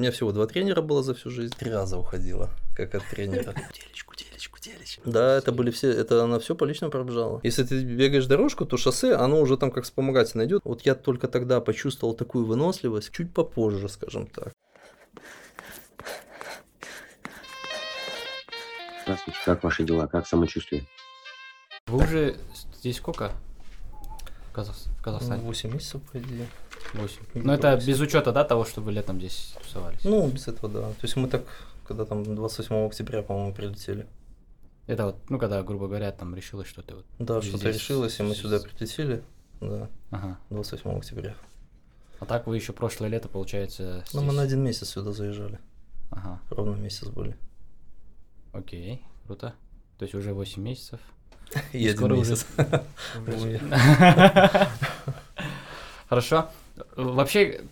меня всего два тренера было за всю жизнь. Три раза уходила, как от тренера. Куделич, куделич, куделич. Да, это были все, это она все по личному пробежала. Если ты бегаешь дорожку, то шоссе, оно уже там как вспомогательно идет. Вот я только тогда почувствовал такую выносливость, чуть попозже, скажем так. Здравствуйте, как ваши дела, как самочувствие? Вы уже здесь сколько? В, Казах... в Казахстане? 8 месяцев, по идее. 8. не Ну это помню. без учета, да, того, что вы летом здесь тусовались? Ну, без этого, да. То есть мы так, когда там 28 октября, по-моему, прилетели. Это вот, ну когда, грубо говоря, там решилось, что ты вот... Да, здесь- что-то решилось, и мы сюда прилетели. Да, Ага. 28 октября. А так вы еще прошлое лето, получается, Ну, мы здесь? на один месяц сюда заезжали. Ага, Ровно месяц были. окей, круто. То есть уже 8 месяцев. И один скоро уже-. Хорошо. Вообще,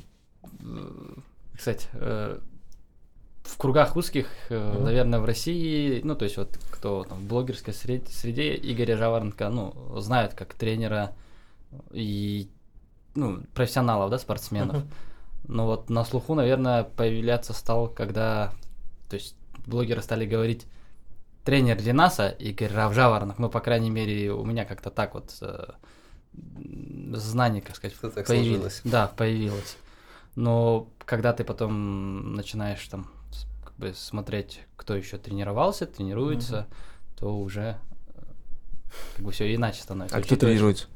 э, кстати, э, в кругах узких, э, Мгм. наверное, в России, ну, то есть вот кто там, в блогерской сред- среде Игоря Жаворонка, ну, знают как тренера и, ну, профессионалов, да, спортсменов. Мгм. Но вот на слуху, наверное, появляться стал, когда, то есть блогеры стали говорить тренер Ленаса Игорь Равжаворонок, ну, по крайней мере, у меня как-то так вот э, знание, как сказать, так появилось. сложилось. Да, появилось. Но когда ты потом начинаешь там как бы смотреть, кто еще тренировался, тренируется, то уже э, как бы все иначе становится. А кто тренируется?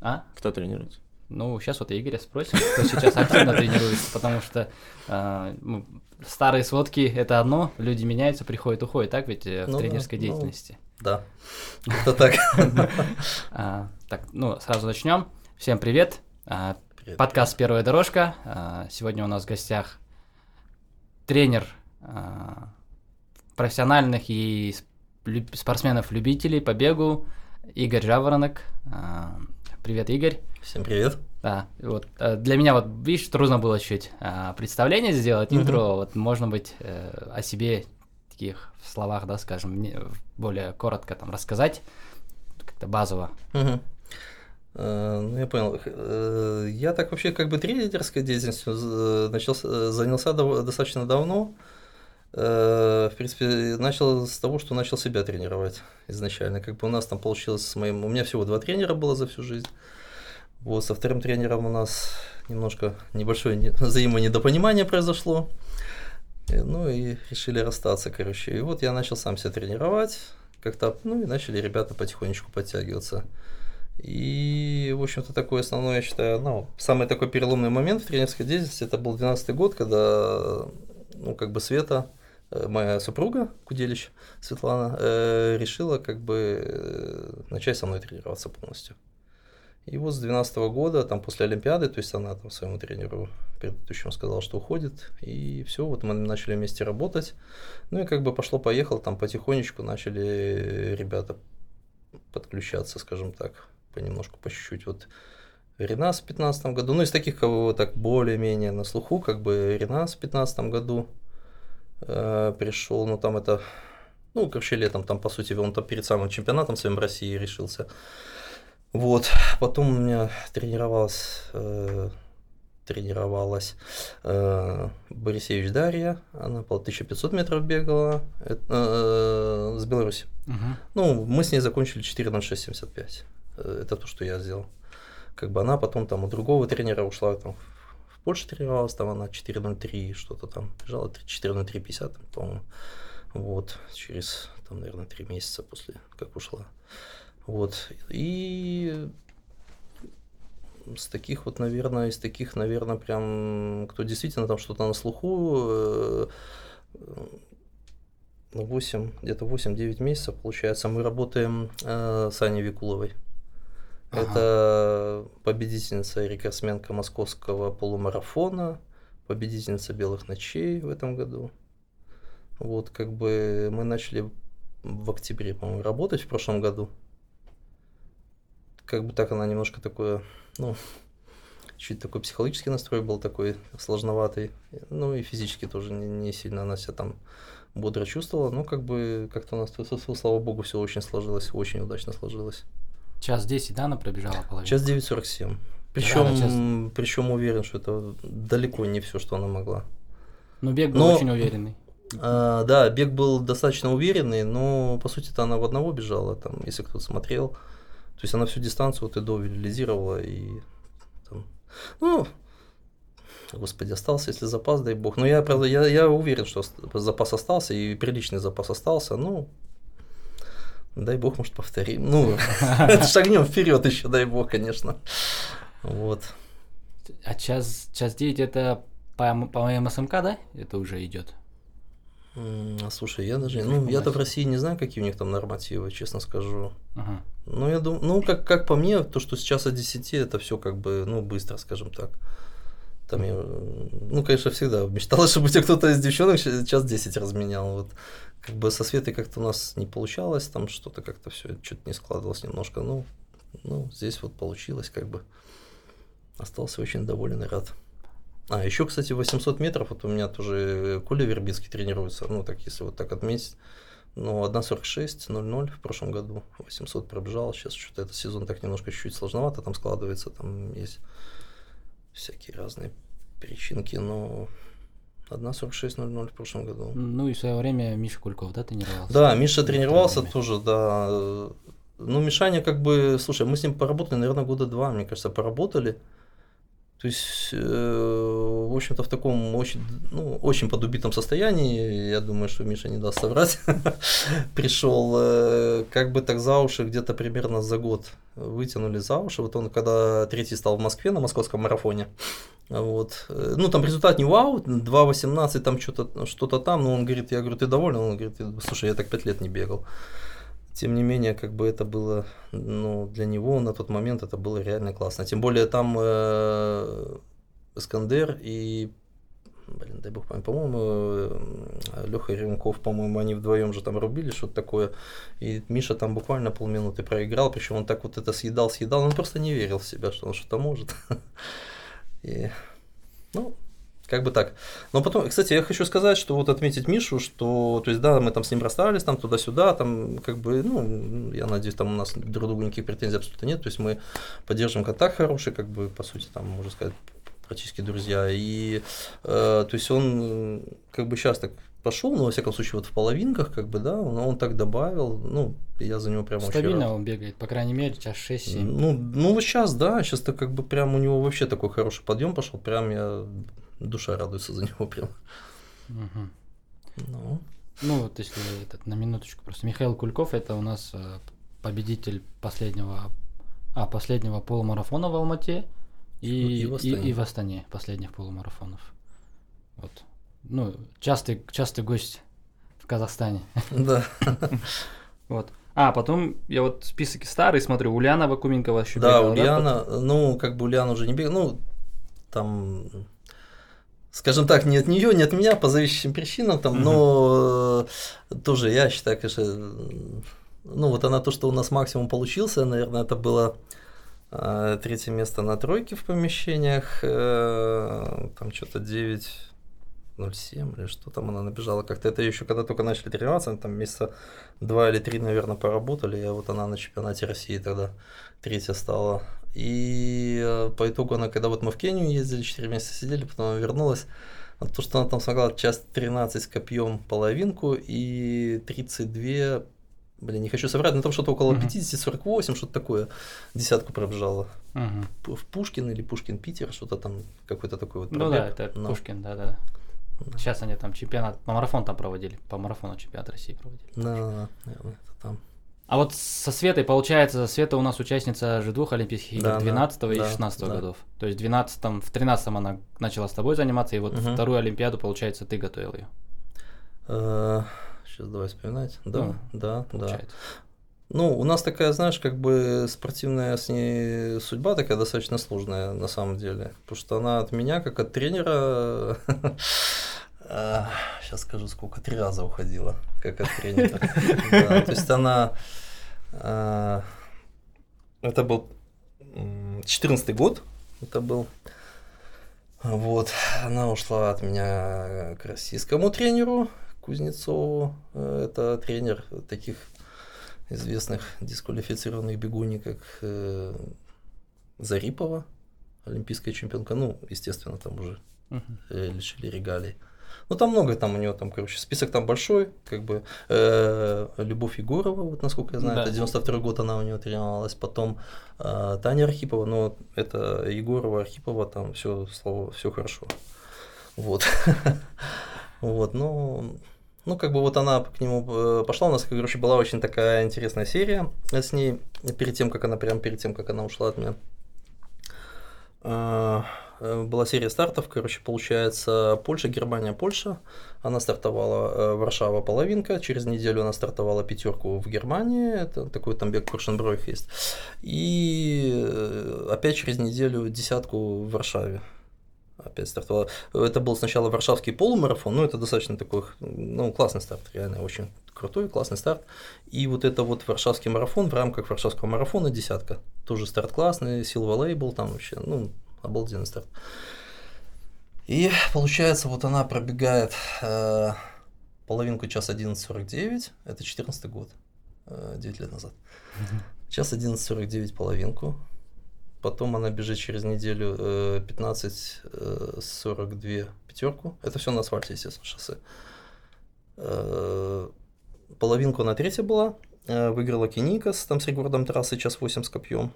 А? Кто тренируется? Ну, сейчас вот Игоря спросим, кто сейчас активно тренируется, потому что а, ну, старые сводки это одно, люди меняются, приходят, уходят, так ведь э, в Ну да, тренерской ну. деятельности. Да. Это так. Так, ну, сразу начнем. Всем привет. А, Привет. Подкаст «Первая дорожка». А, Сегодня у нас в гостях тренер а, профессиональных и спортсменов-любителей по бегу Игорь Жаворонок. Привет, Игорь. Всем привет. Да, вот э, для меня вот, видишь, трудно было чуть представление сделать, интро, вот можно быть э, о себе таких в словах, да, скажем, более коротко там рассказать, как-то базово. Мгм. Э, Ну, я понял. Э, Я так вообще как бы тренерской деятельностью з- начался, занялся достаточно давно. Э, В принципе, начал с того, что начал себя тренировать изначально. Как бы у нас там получилось с моим... У меня всего два тренера было за всю жизнь. Вот, со вторым тренером у нас немножко небольшое не- взаимонедопонимание произошло. Э, Ну и решили расстаться, короче. И вот я начал сам себя тренировать. Как-то, ну и начали ребята потихонечку подтягиваться. И, в общем-то, такой основной, я считаю, ну, самый такой переломный момент в тренерской деятельности, это был 12 год, когда, ну, как бы Света, э, моя супруга, Куделич Светлана, э, решила, как бы, э, начать со мной тренироваться полностью. И вот с 12 года, там, после Олимпиады, то есть она там своему тренеру предыдущему сказала, что уходит, и все, вот мы начали вместе работать. Ну и как бы пошло-поехало, там потихонечку начали ребята подключаться, скажем так, понемножку, по чуть-чуть. Вот Ренас в 15 году, ну из таких, кого так более-менее на слуху, как бы Ренас в 15 году э, пришел, ну там это, ну, короче, летом там, по сути, он там перед самым чемпионатом своим России решился. Вот, потом у меня тренировалась, э, тренировалась э, Борисевич Дарья, она по 1500 метров бегала, это, э, с Беларуси. Мгм. Ну, мы с ней закончили 4.06.75. Э, Это то, что я сделал. Как бы она потом там у другого тренера ушла, там в Польше тренировалась, там она 4.03 что-то там бежала, 4.03.50, там, по-моему. Вот, через, там, наверное, три месяца после, как ушла. Вот, и с таких вот, наверное, из таких, наверное, прям, кто действительно там что-то на слуху, э, ну, 8, где-то 8-9 месяцев, получается, мы работаем э, с Аней Викуловой. Это победительница и рекордсменка московского полумарафона, победительница белых ночей в этом году. Вот, как бы мы начали в октябре, по-моему, работать в прошлом году. Как бы так она немножко такое, ну, чуть такой психологический настрой был такой сложноватый. Ну и физически тоже не, не сильно она себя там бодро чувствовала. Ну, как бы как-то у нас, слава богу, все очень сложилось, очень удачно сложилось. Час 10, да, она пробежала половину? Сейчас 9.47. Рано, Причем, честно. причем уверен, что это далеко не все, что она могла. Ну, бег был Но- очень уверенный. А, да, бег был достаточно уверенный, но по сути-то она в одного бежала, там, если кто-то смотрел. То есть она всю дистанцию вот и до реализировала и там, ну, господи, остался, если запас, дай бог. Но я, правда, я, я уверен, что запас остался и приличный запас остался. Ну, дай бог, может, повторим. Ну, шагнем вперед еще, дай бог, конечно. Вот. А час, час 9 это по, по МСМК, да? Это уже идет. М, Слушай, я даже, ну, я-то в. России не знаю, какие у них там нормативы, честно скажу. Ага. Ну, я думаю, ну, как, как по мне, то, что сейчас от 10, это все как бы, ну, быстро, скажем так. Там я, ну, конечно, всегда мечтала, чтобы у тебя кто-то из девчонок ща- час 10 разменял. Вот как бы со Светой как-то у нас не получалось, там что-то как-то все что-то не складывалось немножко. Ну, ну, здесь вот получилось, как бы. Остался очень доволен и рад. А, еще, кстати, 800 метров, вот у меня тоже Коля Вербицкий тренируется, ну, так, если вот так отметить. Ну, 1.46.00 в прошлом году, 800 пробежал, сейчас что-то этот сезон так немножко чуть-чуть сложновато там складывается, там есть всякие разные причинки, но 1.46.00 в прошлом году. Ну и в свое время Миша Кульков, да, тренировался? Да, Миша тренировался тоже, да. Ну, Мишаня как бы, слушай, мы с ним поработали, наверное, года два, мне кажется, поработали. То есть, э, в общем-то, в таком очень, ну, очень подубитом состоянии, я думаю, что Миша не даст соврать, пришел, э, как бы так за уши где-то примерно за год вытянули за уши. Вот он, когда третий стал в Москве на московском марафоне, вот. э, Ну, там результат не вау, 2.18, там что-то что там, но он говорит, я говорю, ты доволен? Он говорит, слушай, я так пять лет не бегал. Тем не менее, как бы это было, ну, для него на тот момент это было реально классно. Тем более там э, Искандер и, блин, дай бог память, по-моему, Леха Ремков, по-моему, они вдвоем же там рубили что-то такое. И Миша там буквально полминуты проиграл, причем он так вот это съедал, съедал, он просто не верил в себя, что он что-то может. И, ну, как бы так. Но потом, кстати, я хочу сказать, что вот отметить Мишу, что, то есть, да, мы там с ним расстались, там туда-сюда, там, как бы, ну, я надеюсь, там у нас друг другу никаких претензий абсолютно нет, то есть мы поддерживаем контакт хороший, как бы, по сути, там, можно сказать, практически друзья, и, э, то есть, он, как бы, сейчас так пошел, но, во всяком случае, вот в половинках, как бы, да, но он так добавил, ну, я за него прям очень рад. Стабильно он бегает, по крайней мере, час 6-7. Ну, ну вот сейчас, да, сейчас то как бы прям у него вообще такой хороший подъем пошел, прям я душа радуется за него прям. Мгм. Ну, Ну, вот если этот, на минуточку просто. Михаил Кульков это у нас э, победитель последнего, а, последнего полумарафона в Алмате и, И и, в и, Астане. в Астане последних полумарафонов. Вот. Ну, частый, частый гость в Казахстане. да. Вот. А, потом я вот список старый смотрю. Ульяна Вакуменкова еще Да, бегала, Ульяна, ну, как бы Ульяна уже не бегает, ну, там, скажем так, не от нее, не от меня, по зависящим причинам, там, Мгм. но э, тоже я считаю, конечно, ну, вот она то, что у нас максимум получился, наверное, это было э, третье место на тройке в помещениях, э, там что-то 9.07 или что там она набежала как-то. Это еще когда только начали тренироваться, там месяца два или три, наверное, поработали, и вот она на чемпионате России тогда третья стала. И э, по итогу она, когда вот мы в Кению ездили, 4 месяца сидели, потом она вернулась, то, что она там смогла час 13 с копьем половинку и 32, блин, не хочу соврать, но там что-то около Мгм. 50-48, что-то такое, десятку пробежала. П- В Пушкин или Пушкин-Питер, что-то там, какой-то такой вот Ну да, пробег. это Но- Пушкин, да, да. Да. Сейчас они там чемпионат, по марафону там проводили, по марафону чемпионат России проводили. Да, да, да, наверное, это там. А вот со Светой, получается, Света у нас участница же двух Олимпийских игр, Да, да, 12 и да, 16 да. годов. То есть в 12 в 13 она начала с тобой заниматься, и вот Мгм. вторую Олимпиаду, получается, ты готовил ее. Сейчас давай вспоминать. Да, Ну, да, да. Получается. Ну, у нас такая, знаешь, как бы спортивная с ней судьба такая достаточно сложная на самом деле. Потому что она от меня, как от тренера, сейчас скажу, сколько, три раза уходила, как от тренера. То есть она... а, Это был 14 год, это был. Вот, она ушла от меня к российскому тренеру Кузнецову. Э, Это тренер таких известных дисквалифицированных бегуней, как э, Зарипова, олимпийская чемпионка. Ну, естественно, там уже э, лишили регалий. Ну, там много там у него, там, короче, список там большой, как бы, э, Любовь Егорова, вот, насколько я знаю, Да. это 92 год она у него тренировалась, потом э, Таня Архипова, но это Егорова, Архипова, там все, слово, все хорошо. Вот. Вот, ну, ну, как бы вот она к нему э, пошла, у нас, короче, была очень такая интересная серия с ней, перед тем, как она, прям перед тем, как она ушла от меня. Э, Была серия стартов, короче, получается, Польша, Германия, Польша. Она стартовала э, Варшава половинка, через неделю она стартовала пятерку в Германии, это такой там бег Куршенбройх есть. И э, опять через неделю десятку в Варшаве. Опять стартовала. Это был сначала варшавский полумарафон, ну это достаточно такой, ну классный старт, реально очень крутой, классный старт. И вот это вот варшавский марафон в рамках варшавского марафона десятка. Тоже старт классный, Silva Label там вообще, ну обалденный старт. И получается, вот она пробегает э, половинку час 11.49, это 14 год, э, 9 лет назад. Час 11.49 половинку, потом она бежит через неделю э, 15.42 пятерку, это все на асфальте, естественно, шоссе. Э, половинку она третья была, э, выиграла Кеникас, там с рекордом трассы час 8 с копьем.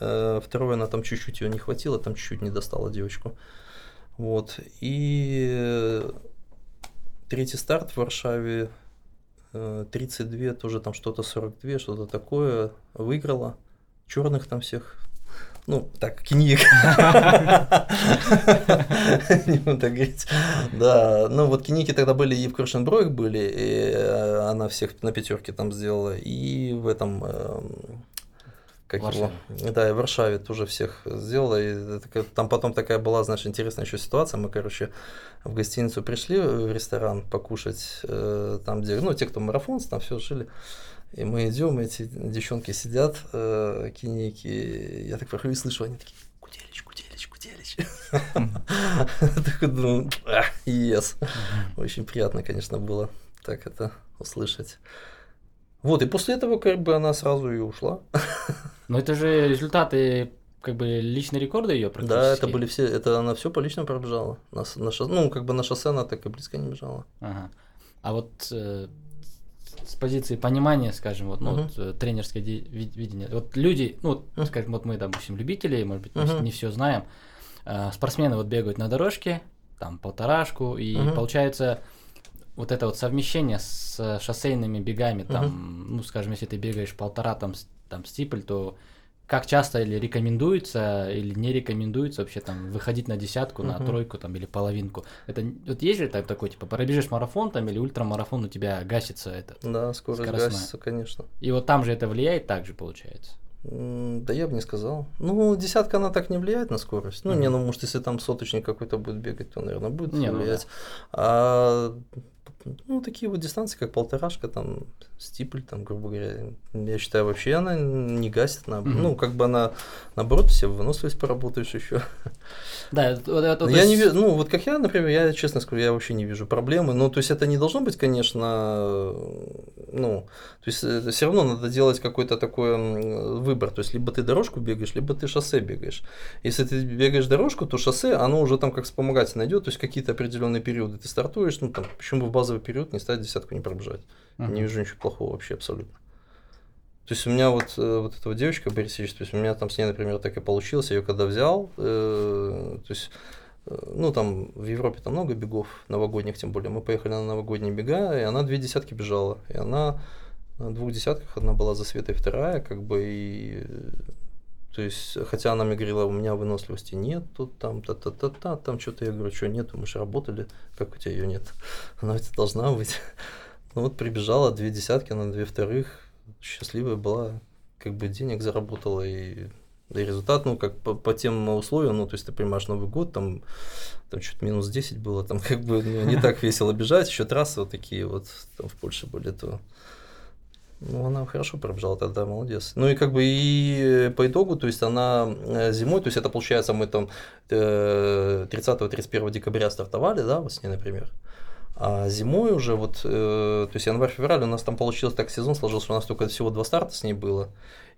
Э, Второе, она там чуть-чуть ее не хватило, там чуть-чуть не достала девочку. Вот. И э, третий старт в Варшаве, э, 32, тоже там что-то 42, что-то такое, выиграла. Черных там всех. Ну, так, книг. Не буду так говорить. Да, ну вот киники тогда были и в Крушенбройх были, и э, она всех на пятерке там сделала, и в этом как его, Варшаве. да, и в Варшаве тоже всех сделала. И там потом такая была, знаешь, интересная еще ситуация. Мы, короче, в гостиницу пришли в ресторан покушать, э, там, где, ну, те, кто марафонцы, там все жили. И мы идем, эти девчонки сидят, э, киники, я так прохожу и слышу, они такие, Куделич, Куделич, Куделич. Такой думаю, «Ах, yes. Очень приятно, конечно, было так это услышать. Вот, и после этого как бы она сразу и ушла. Но это же результаты, как бы, личные рекорды ее практически. Да, это были все, это она все по личному пробежала. На, на шоссе, ну, как бы на шоссе она так и близко не бежала. Ага. А вот э, с позиции понимания, скажем, вот, ну, Мгм. вот, э, тренерское видение. Вот люди, ну, вот, Мгм. скажем, вот мы, допустим, любители, может быть, Мгм. не все знаем. Э, спортсмены вот бегают на дорожке, там полторашку, и Мгм. получается вот это вот совмещение с шоссейными бегами, там, ну, скажем, если ты бегаешь полтора там, с- там стипль, то как часто или рекомендуется, или не рекомендуется вообще там выходить на десятку, на Мгм. тройку там или половинку? Это вот есть же так- такой, типа, пробежишь марафон там или ультрамарафон, у тебя гасится это. Да, скорость Скоростная. гасится, конечно. И вот там же это влияет также, получается. Да я бы не сказал. Ну, десятка она так не влияет на скорость. Ну, не, Мгм. ну, может, если там соточник какой-то будет бегать, то, наверное, будет Не, ну влиять. А ну, такие вот дистанции, как полторашка, там, стипль, там, грубо говоря, я считаю, вообще она не гасит. На, Мгм. Ну, как бы она, наоборот, себе выносливость поработаешь еще. Да, это- это- я не вижу, ну вот как я, например, я честно скажу, я вообще не вижу проблемы. Ну, то есть это не должно быть, конечно, ну, то есть все равно надо делать какой-то такой выбор. То есть либо ты дорожку бегаешь, либо ты шоссе бегаешь. Если ты бегаешь дорожку, то шоссе, оно уже там как вспомогательно идет, то есть какие-то определенные периоды ты стартуешь, ну там, почему бы в базовый период не стать десятку не пробежать. Мгм. Не вижу ничего плохого вообще абсолютно. То есть у меня вот, э, вот эта вот девочка Борисович, то есть у меня там с ней, например, так и получилось, я ее когда взял, э, то есть, э, ну там в Европе там много бегов новогодних, тем более, мы поехали на новогодние бега, и она две десятки бежала, и она на двух десятках, одна была за Светой, вторая, как бы, и то есть, хотя она мне говорила, у меня выносливости нет, тут там, та-та-та-та, там что-то, я говорю, что нет, мы же работали, как у тебя ее нет? Она тебя должна быть. Ну вот прибежала, две десятки, на две вторых, счастливая была, как бы денег заработала и, да и результат, ну, как по, по тем условиям, ну, то есть ты понимаешь, Новый год, там, там чуть минус 10 было, там как бы ну, не так весело бежать, еще трассы вот такие вот там в Польше были, то ну, она хорошо пробежала тогда, молодец. Ну и как бы и по итогу, то есть она э, зимой, то есть это получается мы там э, 30-31 декабря стартовали, да, вот с ней, например. А зимой уже вот, э, то есть январь-февраль у нас там получилось так сезон сложился, у нас только всего два старта с ней было.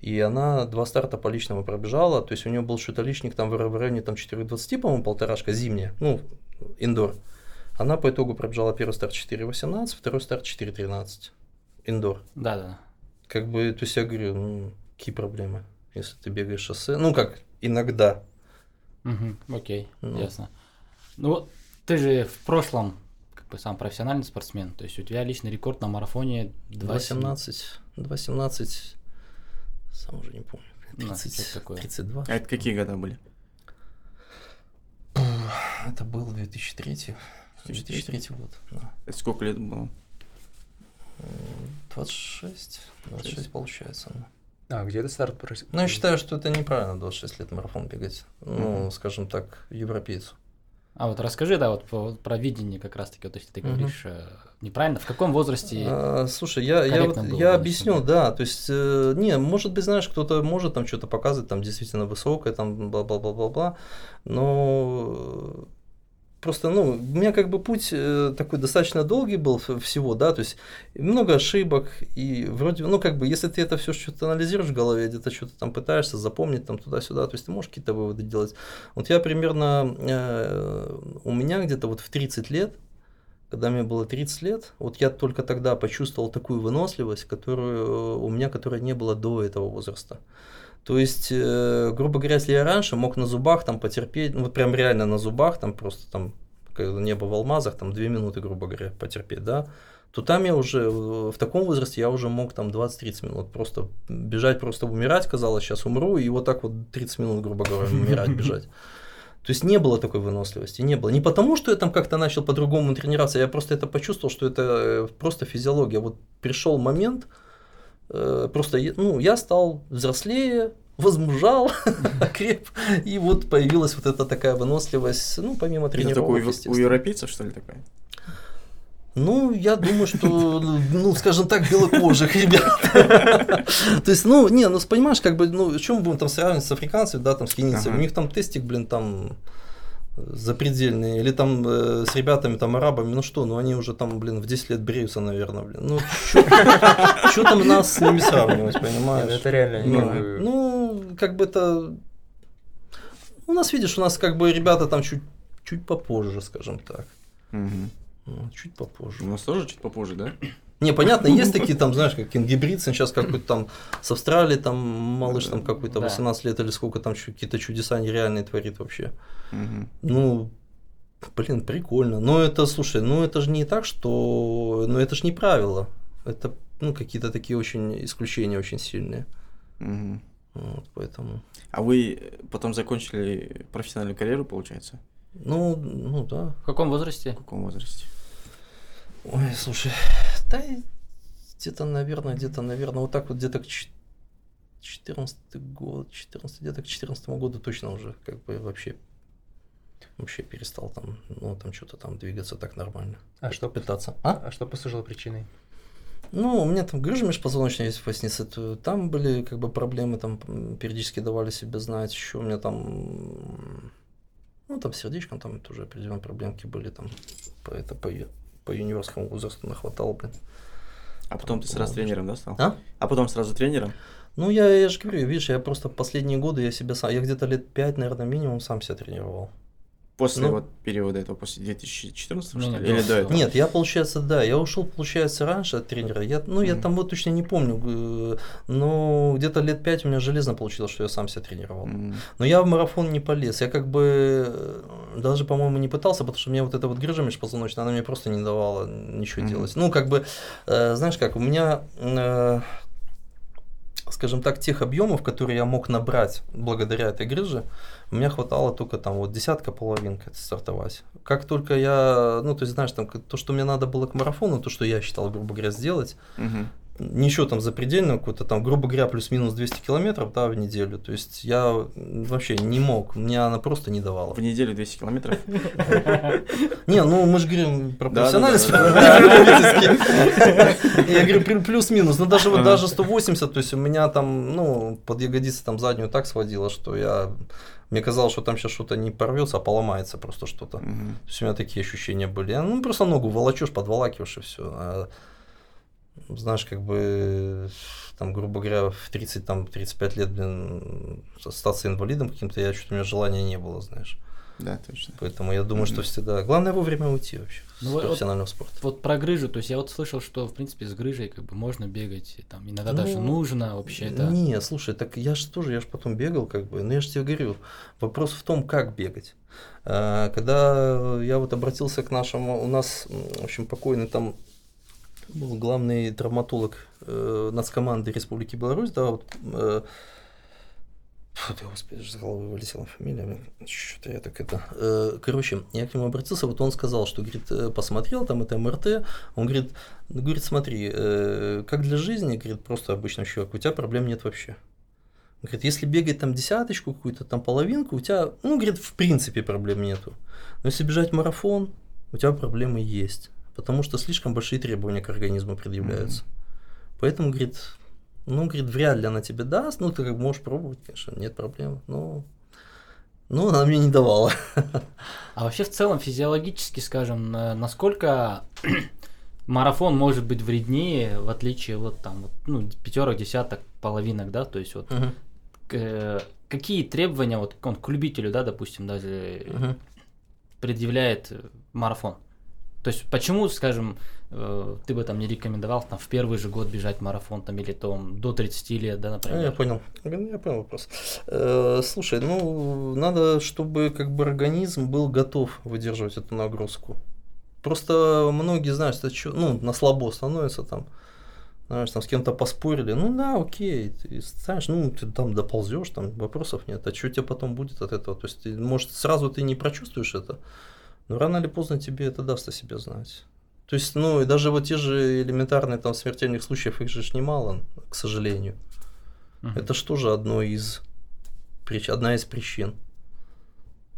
И она два старта по личному пробежала, то есть у нее был что-то личник там в районе там 4.20, по-моему, полторашка зимняя, ну, индор. Она по итогу пробежала первый старт 4.18, второй старт 4.13. Индор. Да, да. Как бы, то есть я говорю, ну, какие проблемы, если ты бегаешь шоссе? Ну, как, иногда. Мгм, окей, Ну. ясно. Ну, вот ты же в прошлом как бы сам профессиональный спортсмен, то есть у тебя личный рекорд на марафоне 2.17. 2.17, 2.17, сам уже не помню, Ну, 30, что такое? 32. А это какие года были? Это был 2003, 2003 год, да. Это сколько лет было? М, 26, 26 получается. ну. А, где этот старт происходит? Ну, я считаю, что это неправильно 26 лет марафон бегать. Ну, Мгм. скажем так, европейцу. А вот расскажи, да, вот вот про видение как раз-таки, вот если ты говоришь э, неправильно, в каком возрасте... А, слушай, я, я, вот- было я объясню, да, то есть, э, не, может быть, знаешь, кто-то может там что-то показывать, там действительно высокое, там бла-бла-бла-бла-бла, но просто, ну, у меня как бы путь э, такой достаточно долгий был всего, да, то есть много ошибок, и вроде, ну, как бы, если ты это все что-то анализируешь в голове, где-то что-то там пытаешься запомнить там туда-сюда, то есть ты можешь какие-то выводы делать. Вот я примерно, э, у меня где-то вот в 30 лет, когда мне было 30 лет, вот я только тогда почувствовал такую выносливость, которую э, у меня, которой не было до этого возраста. То есть, э, грубо говоря, если я раньше мог на зубах там потерпеть, ну вот прям реально на зубах, там просто там, когда небо в алмазах, там 2 минуты, грубо говоря, потерпеть, да, то там я уже, э, в таком возрасте я уже мог там 20-30 минут просто бежать, просто умирать, казалось, сейчас умру, и вот так вот 30 минут, грубо говоря, умирать, бежать. То есть не было такой выносливости, не было. Не потому, что я там как-то начал по-другому тренироваться, я просто это почувствовал, что это э, просто физиология. Вот пришел момент, просто я- ну, я стал взрослее, возмужал, окреп, и вот появилась вот эта такая выносливость, ну, помимо Это такой тренировок, у- у европейцев, что ли, такая? Ну, я думаю, что, ну, скажем так, белокожих ребят. То есть, ну, не, ну, понимаешь, как бы, ну, чем мы будем там сравнивать с африканцами, да, там, с кенийцами, у них там тестик, блин, там запредельный, или там э, с ребятами, там, арабами, ну что, ну, они уже там, блин, в 10 лет бреются, наверное, блин, ну, что там нас с ними сравнивать, понимаешь? Это реально не Ну, ну, как бы это... У нас, видишь, у нас как бы ребята там чуть, чуть попозже, скажем так. Ну, Чуть попозже. У нас тоже чуть попозже, да? Не, понятно, есть такие там, знаешь, как Ингибридсен, сейчас какой-то там с Австралии, там малыш там какой-то Да. 18 лет или сколько там какие-то чудеса нереальные творит вообще. Ну, блин, прикольно. Но это, слушай, ну это же не так, что... Ну это же не правило. Это, ну, какие-то такие очень исключения очень сильные. Вот, поэтому... А вы потом закончили профессиональную карьеру, получается? Ну, ну да. В каком В возрасте? каком возрасте? Ой, слушай, да где-то, наверное, где-то, наверное, вот так вот где-то к ч- 14 год, 14, где-то к 14 году точно уже как бы вообще вообще перестал там, ну, там что-то там двигаться так нормально. А что, Пытаться. А? а что послужило причиной? Ну, у меня там грыжа межпозвоночная есть в пояснице, там были как бы проблемы, там периодически давали себе знать, еще у меня там, ну, там с сердечком там тоже определенные проблемки были, там, по, это, по, по юниорскому возрасту нахватало, блин. А потом ты сразу Помнишь. тренером, да, стал? А? А потом сразу тренером? Ну, я, я же говорю, видишь, я просто последние годы я себя сам, я где-то лет 5, наверное, минимум сам себя тренировал. После Ну. вот периода этого, после 2014 что Не, не, ли? Или до этого? Нет, я, получается, да, я ушел, получается, раньше от тренера. Я, ну, я Мгм. там вот точно не помню, но где-то лет 5 у меня железно получилось, что я сам себя тренировал. М. Но я в марафон не полез. Я как бы э, даже, по-моему, не пытался, потому что мне вот эта вот грыжа межпозвоночная, она мне просто не давала ничего Мгм. делать. Ну, как бы, э, знаешь как, у меня, э, скажем так, тех объемов, которые я мог набрать благодаря этой грыже, у меня хватало только там вот десятка, половинка стартовать. Как только я, ну, то есть, знаешь, там, то, что мне надо было к марафону, то, что я считал, грубо говоря, сделать, Мгм. ничего там запредельного, какой-то там, грубо говоря, плюс-минус 200 километров, да, в неделю. То есть я вообще не мог, мне она просто не давала. В неделю 200 километров? Не, ну мы же говорим про любительский. Я говорю плю- плюс-минус, но даже вот даже 180, то есть у меня там, ну, под ягодицы там заднюю так сводило, что я, мне казалось, что там сейчас что-то не порвется, а поломается просто что-то. Мгм. То есть у меня такие ощущения были. Ну, просто ногу волочешь, подволакиваешь и все. знаешь, как бы, там, грубо говоря, в 30, там, 35 лет, блин, остаться инвалидом каким-то, я что-то у меня желания не было, знаешь. Да, точно. Поэтому я думаю, что всегда... Главное вовремя уйти вообще Ну с вот- профессионального спорта. Вот про грыжу, то есть я вот слышал, что в принципе с грыжей как бы можно бегать, и там иногда даже Ну, нужно вообще это. Не, слушай, так я же тоже, я же потом бегал, как бы, но я же тебе говорю, вопрос в том, как бегать. А, Когда я вот обратился к нашему, у нас, в общем, покойный там был главный травматолог э, нацкоманды Республики Беларусь, да, вот, э, фу, ты, господи, с головы вылетела фамилия, что-то я так это, э, короче, я к нему обратился, вот он сказал, что, говорит, э, посмотрел, там это МРТ, он говорит, ну, говорит, смотри, э, как для жизни, говорит, просто обычный человек, у тебя проблем нет вообще. Говорит, если бегать там десяточку, какую-то там половинку, у тебя, ну, говорит, в принципе проблем нету. Но если бежать марафон, у тебя проблемы есть. Потому что слишком большие требования к организму предъявляются. Поэтому, говорит, ну, говорит, вряд ли она тебе даст. Ну, ты как бы можешь пробовать, конечно, нет проблем. Но, ну, она мне не давала. А вообще в целом физиологически, скажем, на- насколько марафон может быть вреднее, в отличие вот там, вот, ну, пятерок, десяток, половинок, да, то есть вот Мгм, к- какие требования вот он к любителю, да, допустим, даже мгм. предъявляет марафон? То есть почему, скажем, э, ты бы там не рекомендовал там в первый же год бежать марафон там или там до 30 лет, да, А, например? Я понял. Я понял вопрос. Э, Слушай, ну, надо, чтобы как бы организм был готов выдерживать эту нагрузку. Просто многие, знаешь, это чё- ну, на слабо становится там, знаешь, там с кем-то поспорили, ну да, окей, ты знаешь, ну, ты там доползешь, там вопросов нет, а что тебе потом будет от этого? То есть, ты, может, сразу ты не прочувствуешь это, но рано или поздно тебе это даст о себе знать. То есть, ну, и даже вот те же элементарные там смертельных случаев, их же ж немало, к сожалению. Мгм. Это что же одно из прич... одна из причин.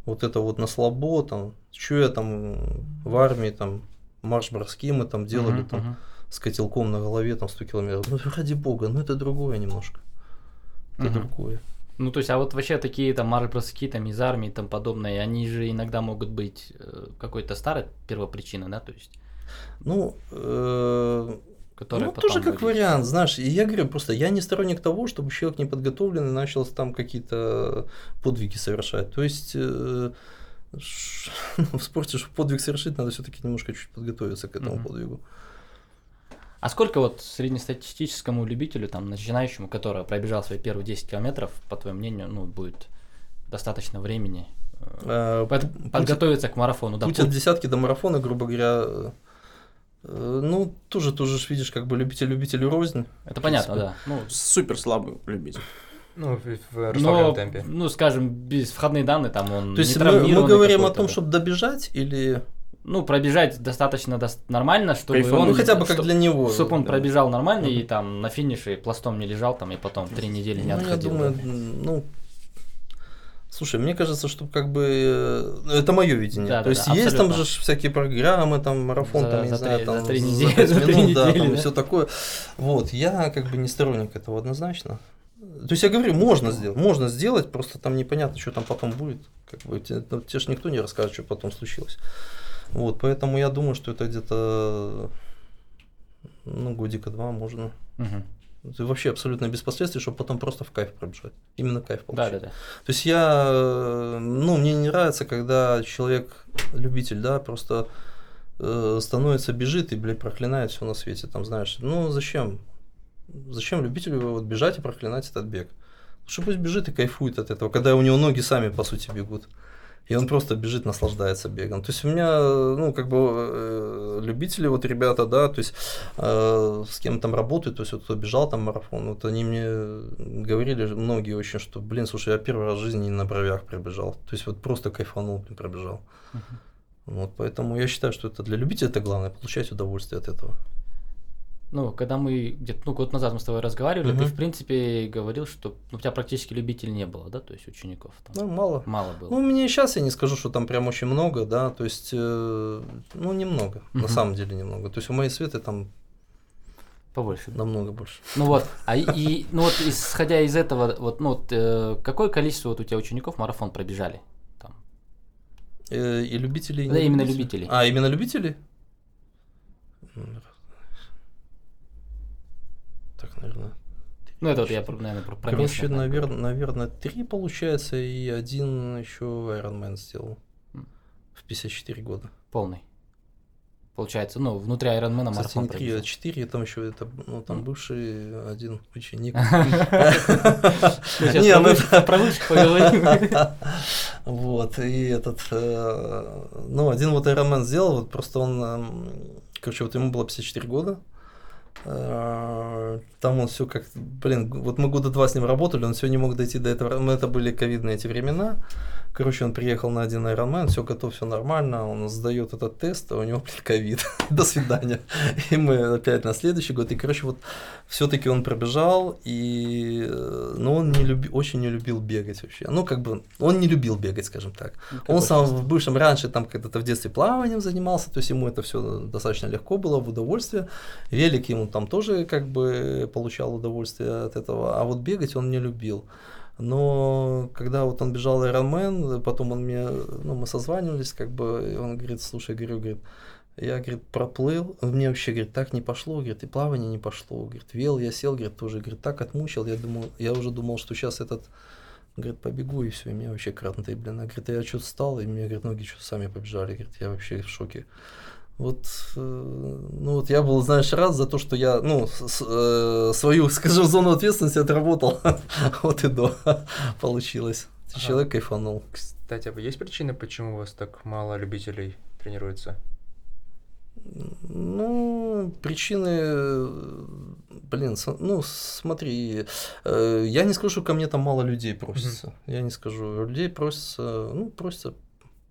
Вот это вот на слабо, там, что я там в армии, там, марш-броски мы там делали, Мгм, там, мгм. с котелком на голове, там, 100 километров. Ну, ради бога, ну, это другое немножко. Это Мгм. другое. Ну, то есть, а вот вообще такие там марш-броски там из армии и тому подобное, они же иногда могут быть э, какой-то старой первопричиной, да, то есть, Ну, э, которая ну, тоже как будет- вариант, знаешь, и я говорю, просто я не сторонник того, чтобы человек неподготовленный начал там какие-то подвиги совершать. То есть э, ш- в спорте, чтобы подвиг совершить, надо все-таки немножко чуть подготовиться к этому Мгм. подвигу. А сколько вот среднестатистическому любителю, там, начинающему, который пробежал свои первые 10 километров, по твоему мнению, ну, будет достаточно времени э, Э, под- путь- подготовиться к марафону? Да, Путь путь- от десятки до марафона, грубо говоря, э, ну, тоже, тоже ж видишь, как бы любитель любителю рознь. Это понятно, да. Ну, Супер слабый любитель. Ну, в, в расслабленном но, темпе. ну, скажем, без входные данные, там он То есть не мы, мы говорим о том, да. чтобы добежать или... Ну, пробежать достаточно дос- нормально, чтобы Кайфануть. он... Ну, хотя бы как чтоб- для него. Чтобы он да. пробежал нормально и Мгм. там на финише пластом не лежал там и потом три недели не Ну, я отходил. думаю, да. ну, слушай, мне кажется, что как бы э, это мое видение. Да, То да, есть да, есть там же всякие программы, там марафон, За- там, не за знаю, три- там за три недели, за три минут, да, недели, там да. все такое. Вот, я как бы не сторонник этого однозначно. То есть я говорю, можно сделать, можно сделать, просто там непонятно, что там потом будет. Как бы, те, ну, тебе же никто не расскажет, что потом случилось. Вот, поэтому я думаю, что это где-то ну, годика два можно. Мгм. Это вообще абсолютно без последствий, чтобы потом просто в кайф пробежать. Именно кайф Да, получить. да, да. То есть я, ну, мне не нравится, когда человек, любитель, да, просто э, становится, бежит и, блядь, проклинает все на свете, там, знаешь, ну, зачем? Зачем любителю вот бежать и проклинать этот бег? Лучше пусть бежит и кайфует от этого, когда у него ноги сами, по сути, бегут. И он просто бежит, наслаждается бегом. То есть у меня, ну, как бы э, любители, вот ребята, да, то есть э, с кем там работают, то есть вот кто бежал там марафон, вот они мне говорили многие очень, что, блин, слушай, я первый раз в жизни на бровях пробежал. То есть вот просто кайфанул, блин, пробежал. Мгм. Вот, поэтому я считаю, что это для любителя это главное, получать удовольствие от этого. Ну, когда мы где-то, ну, год назад мы с тобой разговаривали, ты, Мгм. в принципе, говорил, что ну, у тебя практически любителей не было, да, то есть учеников там Ну, мало. мало было. Ну, мне сейчас я не скажу, что там прям очень много, да, то есть, э, ну, немного, на Мгм. самом деле немного. То есть у моей светы там Побольше. намного больше. Ну вот, а и, ну вот исходя из этого, вот, ну вот, э, какое количество вот у тебя учеников марафон пробежали? Там? Э, И и Да, не именно любители. А, именно любители? Так, наверное. Ну это вот я, наверное, про, Короче, да, наверное, наверное, три получается, и один еще Iron Man сделал. в 54 года. Полный. Получается, ну, внутри Айронмена Кстати, марафон не 3, а пробежал. 4, там еще это, ну, там бывший один ученик. Мы сейчас про про бывших поговорим. Вот, и этот, э, ну, один вот Ironman сделал, вот просто он, эм, короче, вот ему было 54 года, там он все как, блин, вот мы года два с ним работали, он все не мог дойти до этого, мы это были ковидные эти времена, короче, он приехал на один Ironman, все готов, все нормально, он сдает этот тест, а у него, блин, ковид, до свидания, и мы опять на следующий год, и, короче, вот все-таки он пробежал, и, э, но он не люби, очень не любил бегать вообще, ну, как бы, он не любил бегать, скажем так, он сам в бывшем раньше там когда-то в детстве плаванием занимался, то есть ему это все достаточно легко было, в удовольствие. Велик ему там тоже как бы получал удовольствие от этого, а вот бегать он не любил. Но когда вот он бежал Ironman, потом он мне, ну, мы созванивались, как бы, он говорит, слушай, говорю, говорит, я, говорит, проплыл, мне вообще, говорит, так не пошло, говорит, и плавание не пошло, говорит, вел, я сел, говорит, тоже, говорит, так отмучил, я думал, я уже думал, что сейчас этот Говорит, побегу и все, и меня вообще кратно блин. А говорит, я что-то встал, и мне, говорит, ноги что сами побежали. Говорит, я вообще в шоке. Вот, э, ну вот я был, знаешь, рад за то, что я, ну, с- э, свою, скажем, зону ответственности отработал. Вот и до получилось. Ага. Человек кайфанул. Кстати, а есть причины, почему у вас так мало любителей тренируется? Ну, причины, блин, ну, смотри, э, я не скажу, что ко мне там мало людей просится. Я не скажу, людей просится, ну, просится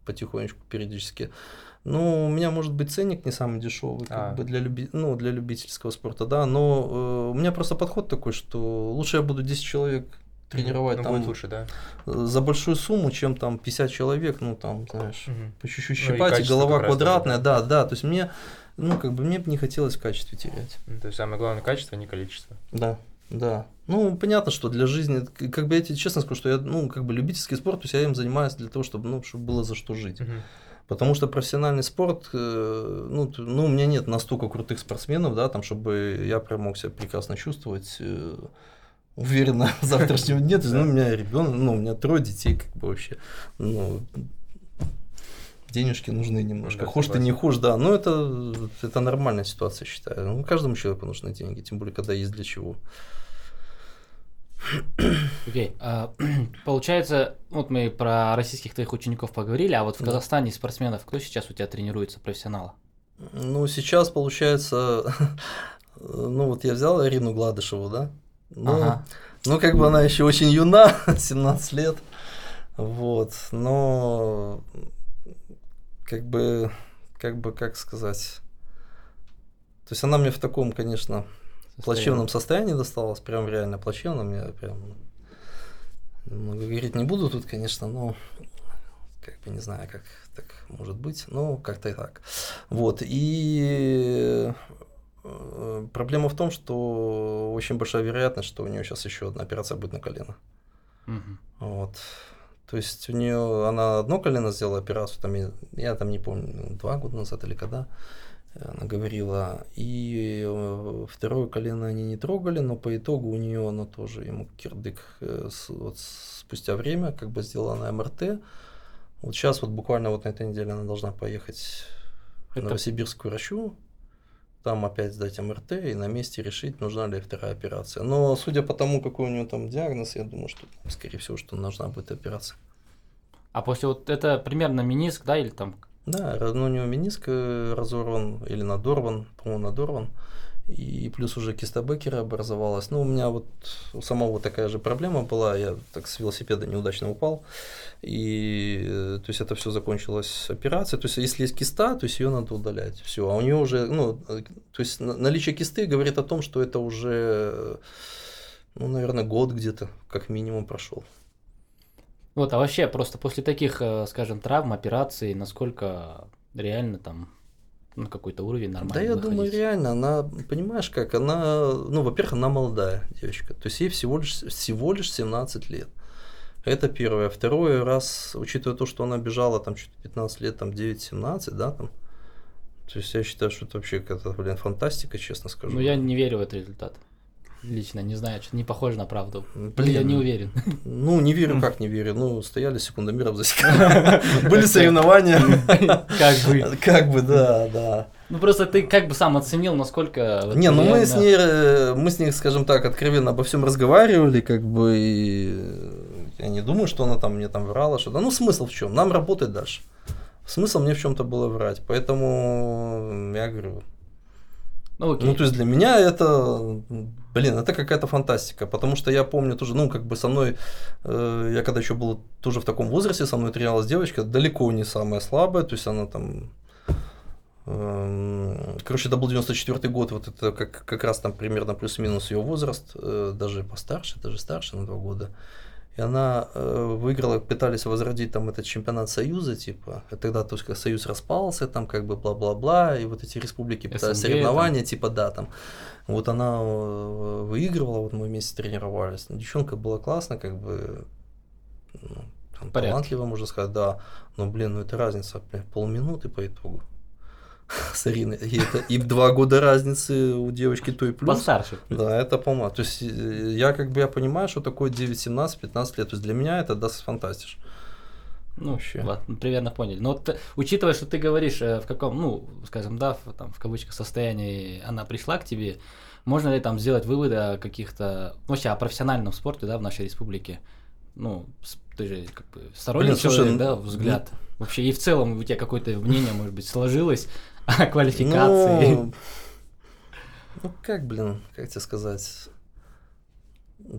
потихонечку, периодически. Ну, у меня может быть ценник не самый дешевый, как А. бы для, люби... ну, для любительского спорта, да, но э, у меня просто подход такой, что лучше я буду 10 человек тренировать Ну, там лучше, да? э, за большую сумму, чем там 50 человек, ну, там, знаешь, Мгм. по чуть-чуть Ну, и щипать, и, голова как квадратная, да. да, то есть мне, ну, как бы мне бы не хотелось в качестве терять. Ну, То есть самое главное качество, а не количество. Да, да. Ну, понятно, что для жизни, как бы я тебе честно скажу, что я, ну, как бы любительский спорт, то есть я им занимаюсь для того, чтобы, ну, чтобы было за что жить. Мгм. Потому что профессиональный спорт, э, ну, ну, у меня нет настолько крутых спортсменов, да, там, чтобы я прям мог себя прекрасно чувствовать, э, уверенно в завтрашнем дне. То есть, ну, у меня ребенок, ну, у меня трое детей, как бы вообще, ну, денежки нужны немножко. Да, хошь ты не хошь, да, но это, это нормальная ситуация, считаю. Ну, каждому человеку нужны деньги, тем более, когда есть для чего. Окей. а, Получается, вот мы про российских твоих учеников поговорили, а вот в. Казахстане спортсменов кто сейчас у тебя тренируется, профессионала? Ну, сейчас получается, ну, вот я взял Арину Гладышеву, да, ну, Ага. Ну, как бы она еще очень юна, 17 лет. Вот. Но как бы, как бы, как сказать. То есть она мне в таком, конечно, плачевном состоянии досталась, прям реально плачевном. Я прям много говорить не буду тут, конечно, но как бы не знаю, как так может быть, но как-то и так. Вот, и э, проблема в том, что очень большая вероятность, что у нее сейчас еще одна операция будет на колено. Мгм. Вот. То есть у нее она одно колено сделала операцию, там, я, я там не помню, два года назад или когда она говорила, и э, второе колено они не трогали, но по итогу у нее оно тоже, ему кирдык э, вот спустя время как бы сделала на МРТ. Вот сейчас вот буквально вот на этой неделе она должна поехать в Это- Новосибирск к врачу, там опять сдать МРТ и на месте решить, нужна ли вторая операция. Но судя по тому, какой у него там диагноз, я думаю, что, скорее всего, что нужна будет операция. А после вот это примерно миниск, да, или там Да, ра- ну, мениск э, разорван или надорван, по-моему, надорван. И плюс уже киста Беккера образовалась. Ну, у меня вот у самого такая же проблема была. Я так с велосипеда неудачно упал. И э, то есть это все закончилось операцией. То есть если есть киста, то есть ее надо удалять. Все. А у нее уже, ну, э, то есть на- наличие кисты говорит о том, что это уже, ну, наверное, год где-то как минимум прошел. Вот, а вообще, просто после таких, э, скажем, травм, операций, насколько реально там на какой-то уровень нормально Да, я думаю, выходить? реально, она, понимаешь, как она, ну, во-первых, она молодая девочка, то есть ей всего лишь, всего лишь 17 лет. Это первое. Второе, раз, учитывая то, что она бежала там чуть 15 лет, там 9-17, да, там, то есть я считаю, что это вообще какая-то, блин, фантастика, честно скажу. Ну, я не верю в этот результат. Лично не знаю, что не похоже на правду. Блин. Я не уверен. Ну, не верю, как не верю. Ну, стояли секундомером засекали. Были соревнования. Как бы. Как бы, да, да. Ну просто ты как бы сам оценил, насколько... вот Не, ну мы с ней, э, мы с ней, скажем так, откровенно обо всем разговаривали, как бы, и я не думаю, что она там мне там врала, что-то. Ну, смысл в чем? Нам работать дальше. Смысл мне в чем-то было врать. Поэтому я говорю, Ну окей. ну, то есть для меня это, блин, это какая-то фантастика, потому что я помню тоже, ну, как бы со мной, э, я когда еще был тоже в таком возрасте, со мной тренировалась девочка, далеко не самая слабая, то есть она там, эм, короче, это был 94 год, вот это как, как раз там примерно плюс-минус ее возраст, э, даже постарше, даже старше на два года. И она э, выиграла, пытались возродить там этот чемпионат Союза, типа, и тогда, то есть, Союз распался, там как бы бла-бла-бла, и вот эти республики пытались СНГ соревнования, типа, да, там. Вот она э, выигрывала, вот мы вместе тренировались. Девчонка была классно, как бы, ну, там, талантливо, можно сказать, да. Но, блин, ну это разница, блин, полминуты по итогу. С Ариной. И, это, и два года разницы у девочки той плюс. Постарше. Да, это по То есть э, я как бы я понимаю, что такое 9, 17, 15 лет. То есть для меня это даст фантастиш. Ну, Вообще. ладно, примерно поняли. Но вот, учитывая, что ты говоришь, э, в каком, ну, скажем, да, в, там, в кавычках состоянии она пришла к тебе, можно ли там сделать выводы о каких-то, ну, вообще о профессиональном спорте, да, в нашей республике? Ну, ты же как бы сторонний Блин, слушай, человек, ну, да, взгляд. Вообще и в целом у тебя какое-то мнение, может быть, сложилось о квалификации. Ну, ну как, блин, как тебе сказать?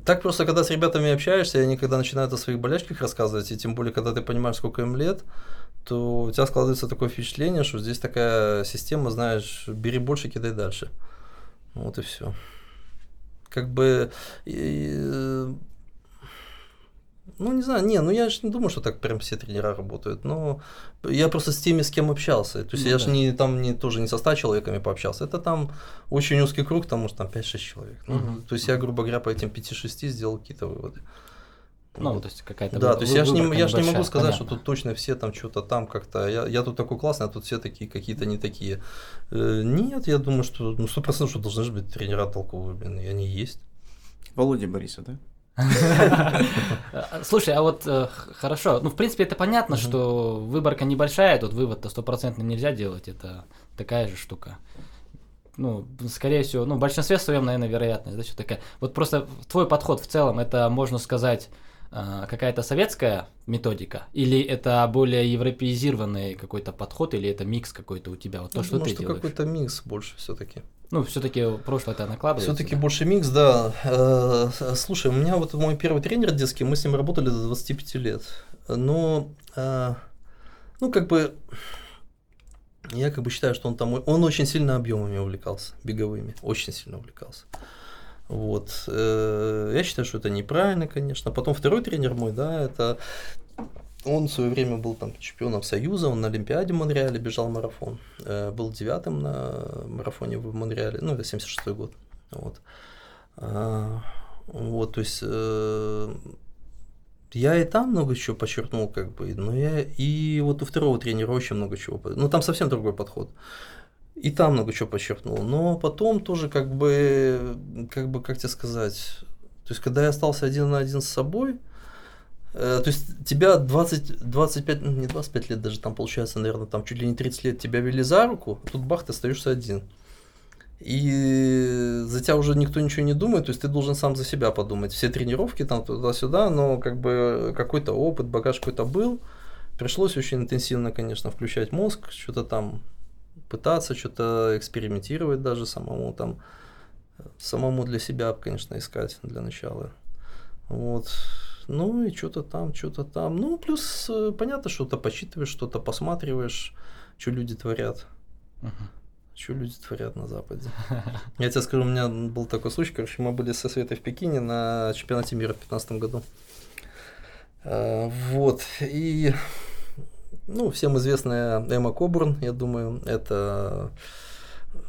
Так просто, когда с ребятами общаешься, и они когда начинают о своих болячках рассказывать, и тем более, когда ты понимаешь, сколько им лет, то у тебя складывается такое впечатление, что здесь такая система, знаешь, бери больше, кидай дальше. Вот и все. Как бы... и, э, ну, не знаю, не, ну я же не думаю, что так прям все тренера работают, но я просто с теми, с кем общался. То есть Ну я да. же не там не тоже не со 100 человеками пообщался. Это там очень узкий круг, там может там 5-6 человек. Ну, Мгм. То есть я, грубо говоря, по этим 5-6 сделал какие-то выводы. Ну, Вот. то есть какая-то Да, вы- то есть я же не, я ж не могу сказать, что понятно. тут точно все там что-то там как-то. Я, я тут такой классный, а тут все такие какие-то не такие. Э, нет, я думаю, что ну сто процентов, что должны же быть тренера толковые, блин, и они есть. Володя Борисов, да? Слушай, а вот э, хорошо, ну в принципе это понятно, что выборка небольшая, тут вывод-то стопроцентно нельзя делать, это такая же штука. Ну, скорее всего, ну в большинстве своем, наверное, вероятность, да, что такая. Вот просто твой подход в целом, это можно сказать какая-то советская методика, или это более европеизированный какой-то подход, или это микс какой-то у тебя, вот то, Я что думаю, ты что делаешь. какой-то микс больше все-таки. Ну, все-таки прошлое это накладывается. Все-таки да? больше микс, да. Э, с- Слушай, у меня вот мой первый тренер детский, мы с ним работали до 25 лет. Но, э, ну, как бы, я как бы считаю, что он там, он очень сильно объемами увлекался, беговыми, очень сильно увлекался. Вот. э, Я считаю, что это неправильно, конечно. Потом второй тренер мой, да, это он в свое время был там чемпионом Союза, он на Олимпиаде в Монреале бежал марафон. Э, Был девятым на марафоне в Монреале, ну, это 76 год. Вот. А, Вот, то есть э, я и там много чего подчеркнул, как бы, но я и вот у второго тренера очень много чего. по- Ну, там совсем другой подход. И там много чего подчеркнул. Но потом тоже, как бы, как бы, как тебе сказать, то есть, когда я остался один на один с собой, э, то есть тебя 20, 25, ну, не 25 лет даже, там получается, наверное, там чуть ли не 30 лет тебя вели за руку, а тут бах, ты остаешься один. И за тебя уже никто ничего не думает, то есть ты должен сам за себя подумать. Все тренировки там туда-сюда, но как бы какой-то опыт, багаж какой-то был. Пришлось очень интенсивно, конечно, включать мозг, что-то там пытаться, что-то экспериментировать даже самому там, самому для себя, конечно, искать для начала. Вот. Ну и что-то там, что-то там. Ну, плюс э, понятно, что-то почитываешь, что-то посматриваешь, что люди творят. Мгм. Что люди творят на Западе? Я тебе скажу, у меня был такой случай, короче, мы были со Светой в Пекине на чемпионате мира в 2015 году. Э, Вот, и, ну, всем известная Эмма Кобурн, я думаю, это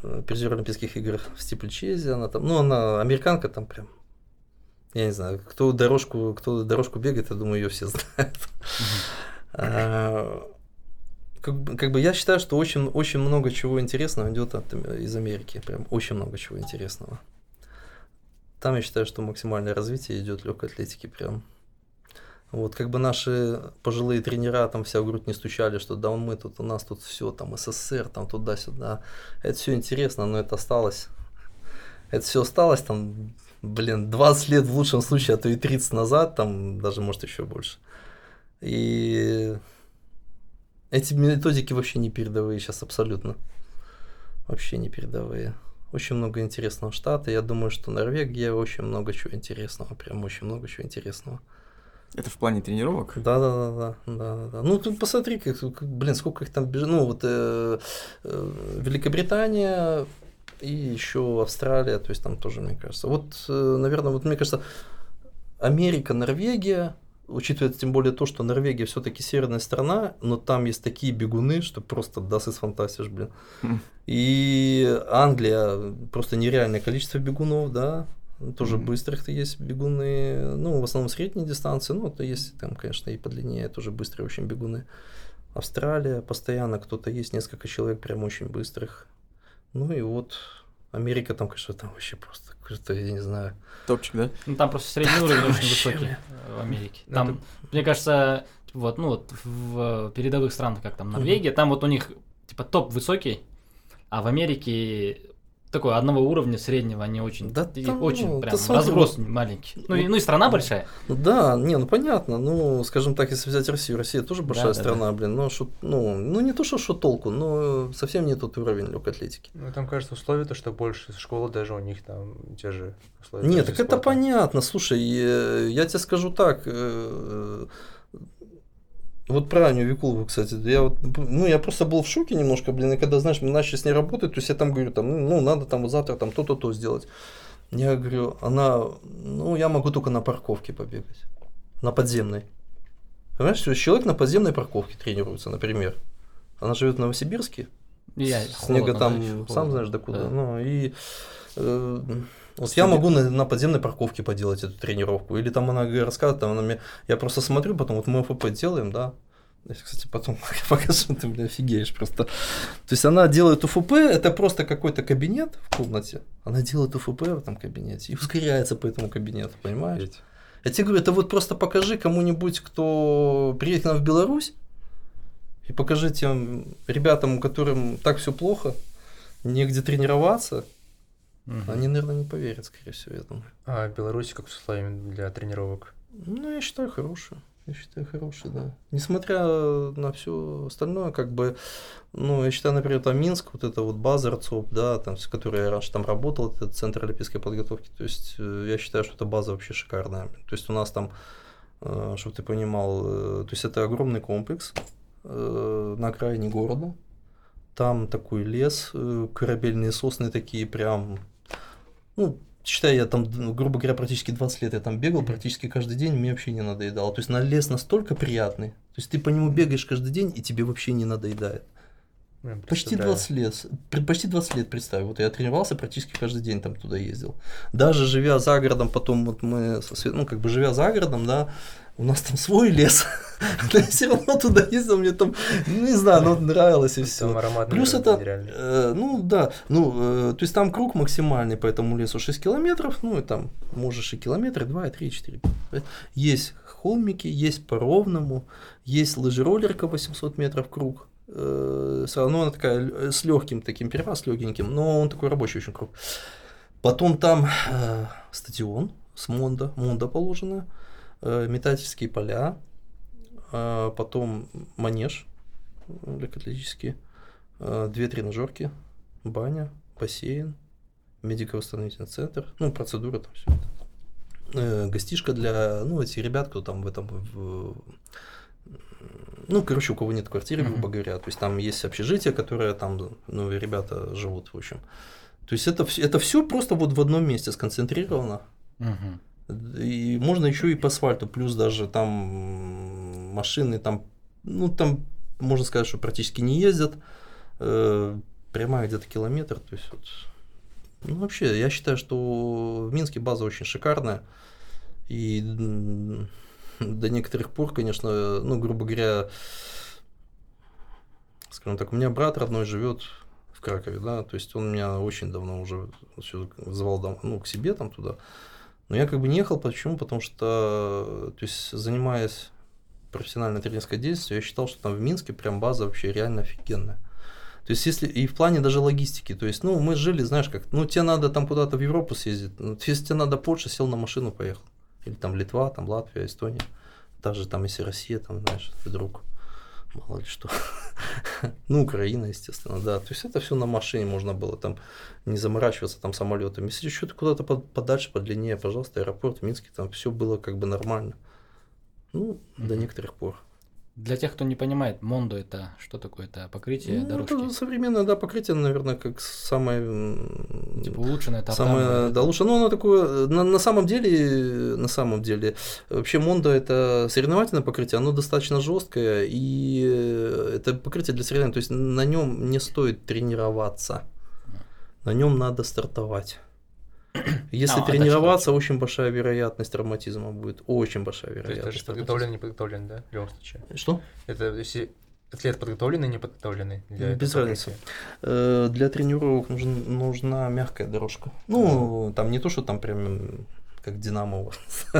э, призер Олимпийских игр в стипльчезе, она там, ну, она американка там прям, я не знаю, кто дорожку, кто дорожку бегает, я думаю, ее все знают. А, как, бы- как бы я считаю, что очень, очень много чего интересного идет от, из Америки. Прям очень много чего интересного. Там я считаю, что максимальное развитие идет легкой атлетики прям. Вот, как бы наши пожилые тренера там вся в грудь не стучали, что да, мы тут, у нас тут все, там СССР, там туда-сюда. Это все интересно, но это осталось. Это все осталось там, блин, 20 лет в лучшем случае, а то и 30 назад, там даже может еще больше. И эти методики вообще не передовые сейчас абсолютно. Вообще не передовые. Очень много интересного штата. Я думаю, что Норвегия очень много чего интересного. Прям очень много чего интересного. Это в плане тренировок? Да, да, да, да, да, да. Ну, ты посмотри, как, блин, сколько их там бежит. Ну, вот э, э, Великобритания и еще Австралия, то есть там тоже, мне кажется. Вот, э, наверное, вот мне кажется, Америка, Норвегия, учитывая тем более то, что Норвегия все-таки северная страна, но там есть такие бегуны, что просто даст из фантастиш, блин. Хм. И Англия просто нереальное количество бегунов, да, тоже Мгм. быстрых есть бегуны, ну, в основном средней дистанции, ну, то есть там, конечно, и подлиннее тоже быстрые очень бегуны. Австралия постоянно кто-то есть, несколько человек прям очень быстрых. Ну и вот Америка там, конечно, там вообще просто какой-то, я не знаю. Топчик, да? Ну, там просто средний Да, уровень очень вообще, высокий бля. э, в Америке. Ну, Там, мне кажется, вот, ну вот в передовых странах, как там. Норвегия, там вот у них типа топ высокий, а в Америке такой одного уровня среднего, они очень, Да и там, очень ну, прям смотри, разброс вот- маленький. Ну и, ну и страна большая. Ну Да, не, ну понятно, ну, скажем так, если взять Россию, Россия тоже большая Да, да, страна, блин, но шо- ну, ну не то, что что толку, но совсем не тот уровень легкой атлетики. Ну, там, кажется, условия то, что больше школы даже у них там те же условия. Нет, так это спорта. понятно. Слушай, э, я тебе скажу так. э, Вот про Аню Викулову, кстати, я вот, ну, я просто был в шоке немножко, блин, и когда, знаешь, мы начали с ней работать, то есть я там говорю, там, ну, надо там вот завтра там то-то, то сделать. Я говорю, она, ну, я могу только на парковке побегать, на подземной. Понимаешь, то есть человек на подземной парковке тренируется, например. Она живет в Новосибирске, я- снега холодно, да, там, ещё сам холодно. знаешь, докуда. Да. Ну, и э, вот Кстати, я могу на, на подземной парковке поделать эту тренировку. Или там она рассказывает, там она мне, я просто смотрю, потом вот мы ФП делаем, да. Я, кстати, потом покажу, ты, бля, офигеешь просто. То есть она делает УФП, это просто какой-то кабинет в комнате. Она делает УФП в этом кабинете и ускоряется по этому кабинету, понимаешь? Офигеть. Я тебе говорю, это вот просто покажи кому-нибудь, кто приедет к нам в Беларусь, и покажи тем ребятам, которым так все плохо, негде тренироваться, Мгм. они, наверное, не поверят, скорее всего, я думаю. А в Беларуси как с условиями для тренировок? Ну, я считаю, хорошие. Я считаю, хорошие, да. Несмотря на все остальное, как бы, ну, я считаю, например, там Минск, вот это вот база РЦОП, да, там, с которой я раньше там работал, это Центр олимпийской подготовки, то есть э, я считаю, что эта база вообще шикарная. То есть у нас там, чтобы ты понимал, э, то есть это огромный комплекс э, на окраине города, там такой лес, э, корабельные сосны такие прям, ну, считай, я там, грубо говоря, практически 20 лет я там бегал, практически каждый день, мне вообще не надоедало. То есть на лес настолько приятный, то есть ты по нему бегаешь каждый день, и тебе вообще не надоедает. Ну, Почти представляю. 20 лет, почти 20 лет, представь, вот я тренировался, практически каждый день там туда ездил. Даже живя за городом, потом вот мы, ну, как бы живя за городом, да, у нас там свой лес, но я все равно туда ездил, мне там, ну, не знаю, ну, нравилось и все. Плюс это, э, ну да, ну, э, то есть там круг максимальный по этому лесу 6 километров, ну и там можешь и километры, 2, и 3, и 4. Есть холмики, есть по ровному, есть лыжероллерка 800 метров круг. Э, Все равно она такая э, с легким таким перевас, легеньким, но он такой рабочий очень круг. Потом там э, стадион с Мондо, Мондо положено, э, метательские поля, э, потом манеж э, легкоатлетический, э, две тренажерки, баня, бассейн, медико-восстановительный центр, ну, процедура там все это. Э, гостишка для, ну, этих ребят, кто там в этом, в- ну, короче, у кого нет квартиры, грубо говоря, то есть там есть общежитие, которое там, ну, ребята живут, в общем. То есть это, это все просто вот в одном месте сконцентрировано. Мгм. И можно еще и по асфальту, плюс даже там машины там, ну там можно сказать, что практически не ездят. Э, Прямая где-то километр, то есть вот. Ну вообще, я считаю, что в Минске база очень шикарная. И до некоторых пор, конечно, ну, грубо говоря, скажем так, у меня брат родной живет в Кракове, да, то есть он меня очень давно уже звал дом- ну, к себе там туда. Но я как бы не ехал, почему? Потому что, то есть, занимаясь профессиональной тренерской деятельностью, я считал, что там в Минске прям база вообще реально офигенная. То есть, если и в плане даже логистики, то есть, ну, мы жили, знаешь, как, ну, тебе надо там куда-то в Европу съездить, ну, если тебе надо Польша, сел на машину, поехал. Или там Литва, там Латвия, Эстония. Даже там, если Россия, там, знаешь, вдруг, мало ли что. ну, Украина, естественно, да. То есть, это все на машине можно было там не заморачиваться там самолетами. Если что-то куда-то под- подальше, подлиннее, пожалуйста, аэропорт в Минске, там все было как бы нормально. Ну, до некоторых пор. Для тех, кто не понимает, Мондо это что такое? Это покрытие Ну, дорожки. это современное, да, покрытие, наверное, как самое... Типа улучшенное Самое, тартановое, да, лучше. Ну, оно такое, на, на самом деле, на самом деле, вообще Мондо это соревновательное покрытие, оно достаточно жесткое, и это покрытие для соревнований, то есть на нем не стоит тренироваться, на нем надо стартовать. Если А, тренироваться, очень большая вероятность травматизма будет, очень большая То есть вероятность. даже подготовленный, не подготовленный, да, в любом случае. Что? Это если атлет подготовленный, не подготовленный. для Без разницы. Э, Для тренировок нужен- нужна мягкая дорожка. Ну, там не то, что там прям как Динамо у вас.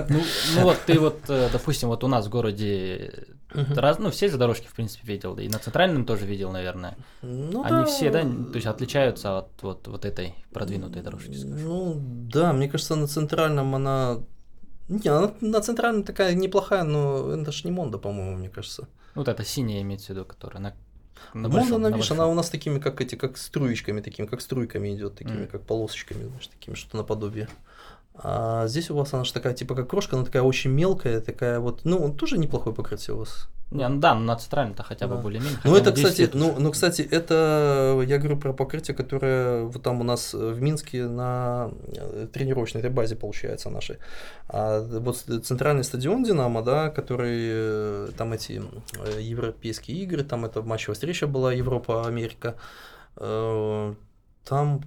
Ну, ну вот ты вот, э, допустим, вот у нас в городе Мгм. раз, ну все же дорожки в принципе видел, и на центральном тоже видел, наверное. Ну, Они да. все, да, то есть отличаются от вот, вот этой продвинутой дорожки, скажем. Ну, да, мне кажется, на центральном она... Не, она на центральном такая неплохая, но это ж не Монда, по-моему, мне кажется. Вот это синяя имеется в виду, которая на, на Монда, большом, она, на видишь, она у нас такими, как эти, как струечками, такими, как струйками идет, такими, Мгм. как полосочками, знаешь, такими, что наподобие. А здесь у вас она же такая, типа, как крошка, она такая очень мелкая, такая вот, ну, тоже неплохое покрытие у вас. Не, ну да, ну на центральном-то хотя бы Да. более-менее. Ну, это, бы 10 кстати, лет ну, ну, кстати, это я говорю про покрытие, которое вот там у нас в Минске на э, тренировочной этой базе получается нашей. А вот центральный стадион Динамо, да, который э, там эти э, европейские игры, там это матчевая встреча была Европа-Америка. Там,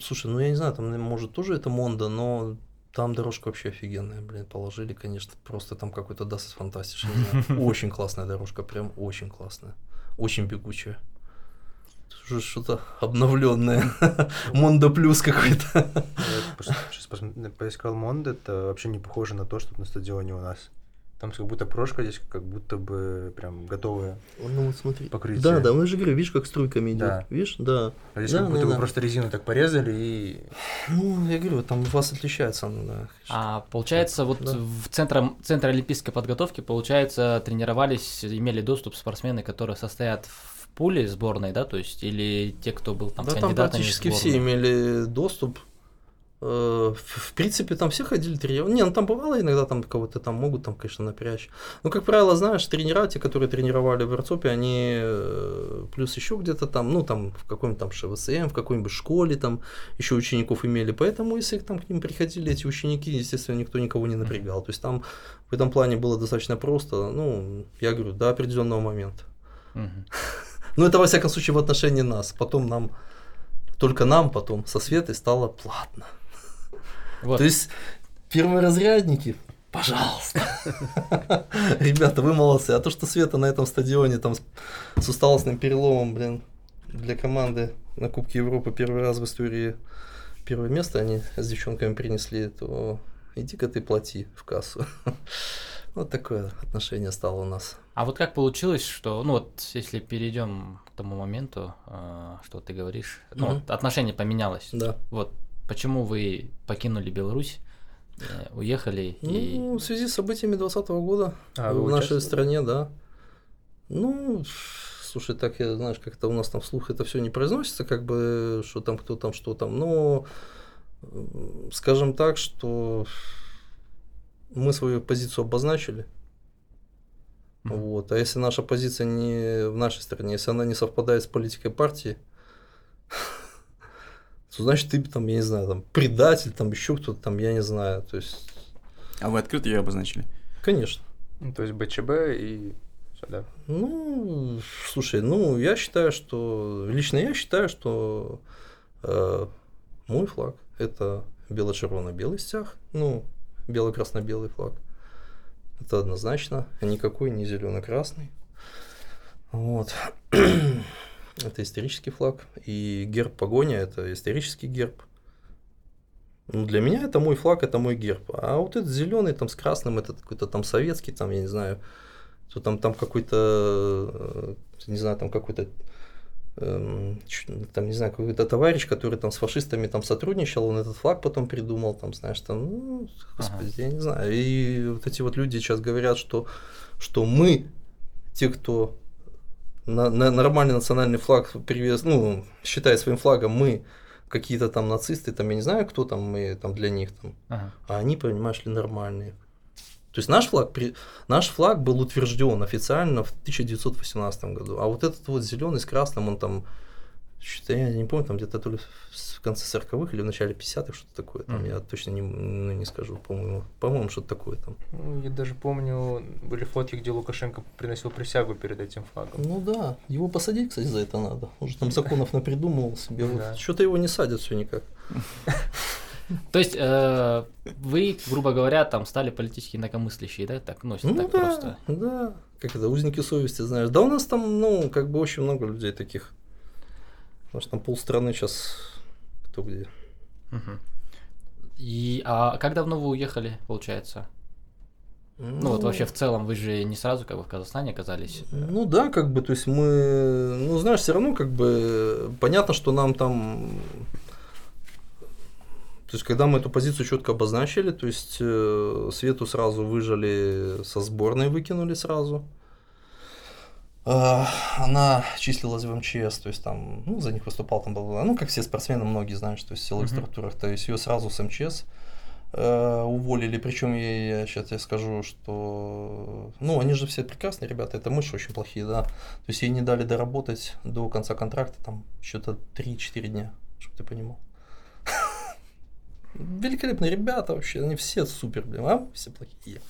слушай, ну я не знаю, там может тоже это Mondo, но там дорожка вообще офигенная, блин, положили, конечно, просто там какой-то das fantastisch, не знаю. Очень классная дорожка, прям очень классная, очень бегучая. Уже что-то обновленное, Mondo плюс какой-то. Я поискал Mondo, это вообще не похоже на то, что на стадионе у нас. Там как будто прошка здесь как будто бы прям готовая. Ну вот смотри. Покрытие. Да, да, ну я же говорю, видишь, как струйками идет. Да. Видишь, да. А здесь Да, как да, будто бы да. просто резину так порезали и... Ну, я говорю, там у вас отличается оно, да. А получается, вот Да. в центре, центре олимпийской подготовки, получается, тренировались, имели доступ спортсмены, которые состоят в пуле сборной, да, то есть, или те, кто был там да, там кандидатами в практически все имели доступ. Э, В принципе, там все ходили тренировать. Не, ну там бывало иногда там кого-то там могут там, конечно, напрячь. Но, как правило, знаешь, тренера, те, которые тренировали в Эрцопе, они э, плюс еще где-то там, ну там в каком-нибудь там ШВСМ, в какой-нибудь школе там еще учеников имели. Поэтому, если к нам к ним приходили эти ученики, естественно, никто никого не напрягал. То есть там в этом плане было достаточно просто, ну, я говорю, до определенного момента. Ну, это во всяком случае в отношении нас. Потом нам, только нам потом со Светой стало платно. Вот. То есть перворазрядники, пожалуйста. Ребята, вы молодцы. А то, что Света на этом стадионе там с, усталостным переломом, блин, для команды на Кубке Европы первый раз в истории первое место они с девчонками принесли, то иди-ка ты плати в кассу. Вот такое отношение стало у нас. А вот как получилось, что, ну вот, если перейдем к тому моменту, э, что ты говоришь, ну, Мгм. вот отношение поменялось. Да. Вот, почему вы покинули Беларусь, э, уехали и... Ну, в связи с событиями 2020 года А, в нашей стране, да. Ну, слушай, так я, знаешь, как-то у нас там вслух это все не произносится, как бы, что там, кто там, что там. Но, скажем так, что мы свою позицию обозначили. Вот. А если наша позиция не в нашей стране, если она не совпадает с политикой партии, то значит ты там, я не знаю, там предатель, там еще кто-то там, я не знаю. То есть, А вы открыто ее обозначили? конечно. Ну, то есть БЧБ и всё, да. Ну, слушай, ну, я считаю, что... Лично я считаю, что э, мой флаг – это бело-червоно-белый стяг, ну, бело-красно-белый флаг. Это однозначно, а никакой не зелено-красный. Вот. Это исторический флаг, и герб погоня это исторический герб. Ну, для меня это мой флаг, это мой герб. А вот этот зеленый там с красным, это какой-то там советский, там, я не знаю, то там, там какой-то, э, не знаю, там какой-то эм, там, не знаю, какой-то товарищ, который там с фашистами там сотрудничал, он этот флаг потом придумал, там, знаешь, там, ну, господи, я не знаю. И вот эти вот люди сейчас говорят, что, что мы, те, кто на, на- нормальный национальный флаг привез, ну, считает своим флагом, мы какие-то там нацисты, там, я не знаю, кто там, мы там для них там, Ага. а они, понимаешь ли, нормальные. То есть наш флаг, при- наш флаг был утвержден официально в 1918 году, а вот этот вот зеленый с красным, он там, что-то я не помню, там где-то то ли в конце 40-х или в начале 50-х, что-то такое, там Мгм. я точно не, ну, не скажу, по-моему, по-моему, что-то такое там. Ну, я даже помню, были фотки, где Лукашенко приносил присягу перед этим флагом. Ну да, его посадить, кстати, за это надо. Он же там законов напридумывал себе. Вот Да. Что-то его не садят все никак. То есть э, вы, грубо говоря, там стали политически инакомыслящие, да? Так, если Ну так да, просто. да. Как это, узники совести, знаешь. Да у нас там, ну, как бы очень много людей таких. Потому что там полстраны сейчас кто где. И, а как давно вы уехали, получается? Ну, вот вообще в целом вы же не сразу как бы в Казахстане оказались. Ну да, как бы, то есть мы, ну знаешь, все равно как бы понятно, что нам там, то есть когда мы эту позицию четко обозначили, то есть э, Свету сразу выжали со сборной, выкинули сразу. А, Она числилась в МЧС, то есть там, ну, за них выступал там, ну, как все спортсмены, многие, знаешь, то есть в силовых Мгм. структурах, то есть ее сразу с МЧС э, уволили, причем я, я сейчас тебе скажу, что, ну, они же все прекрасные ребята, это мыши очень плохие, да, то есть ей не дали доработать до конца контракта, там, что-то 3-4 дня, чтобы ты понимал. Великолепные ребята вообще, они все супер, блин, а все плохие.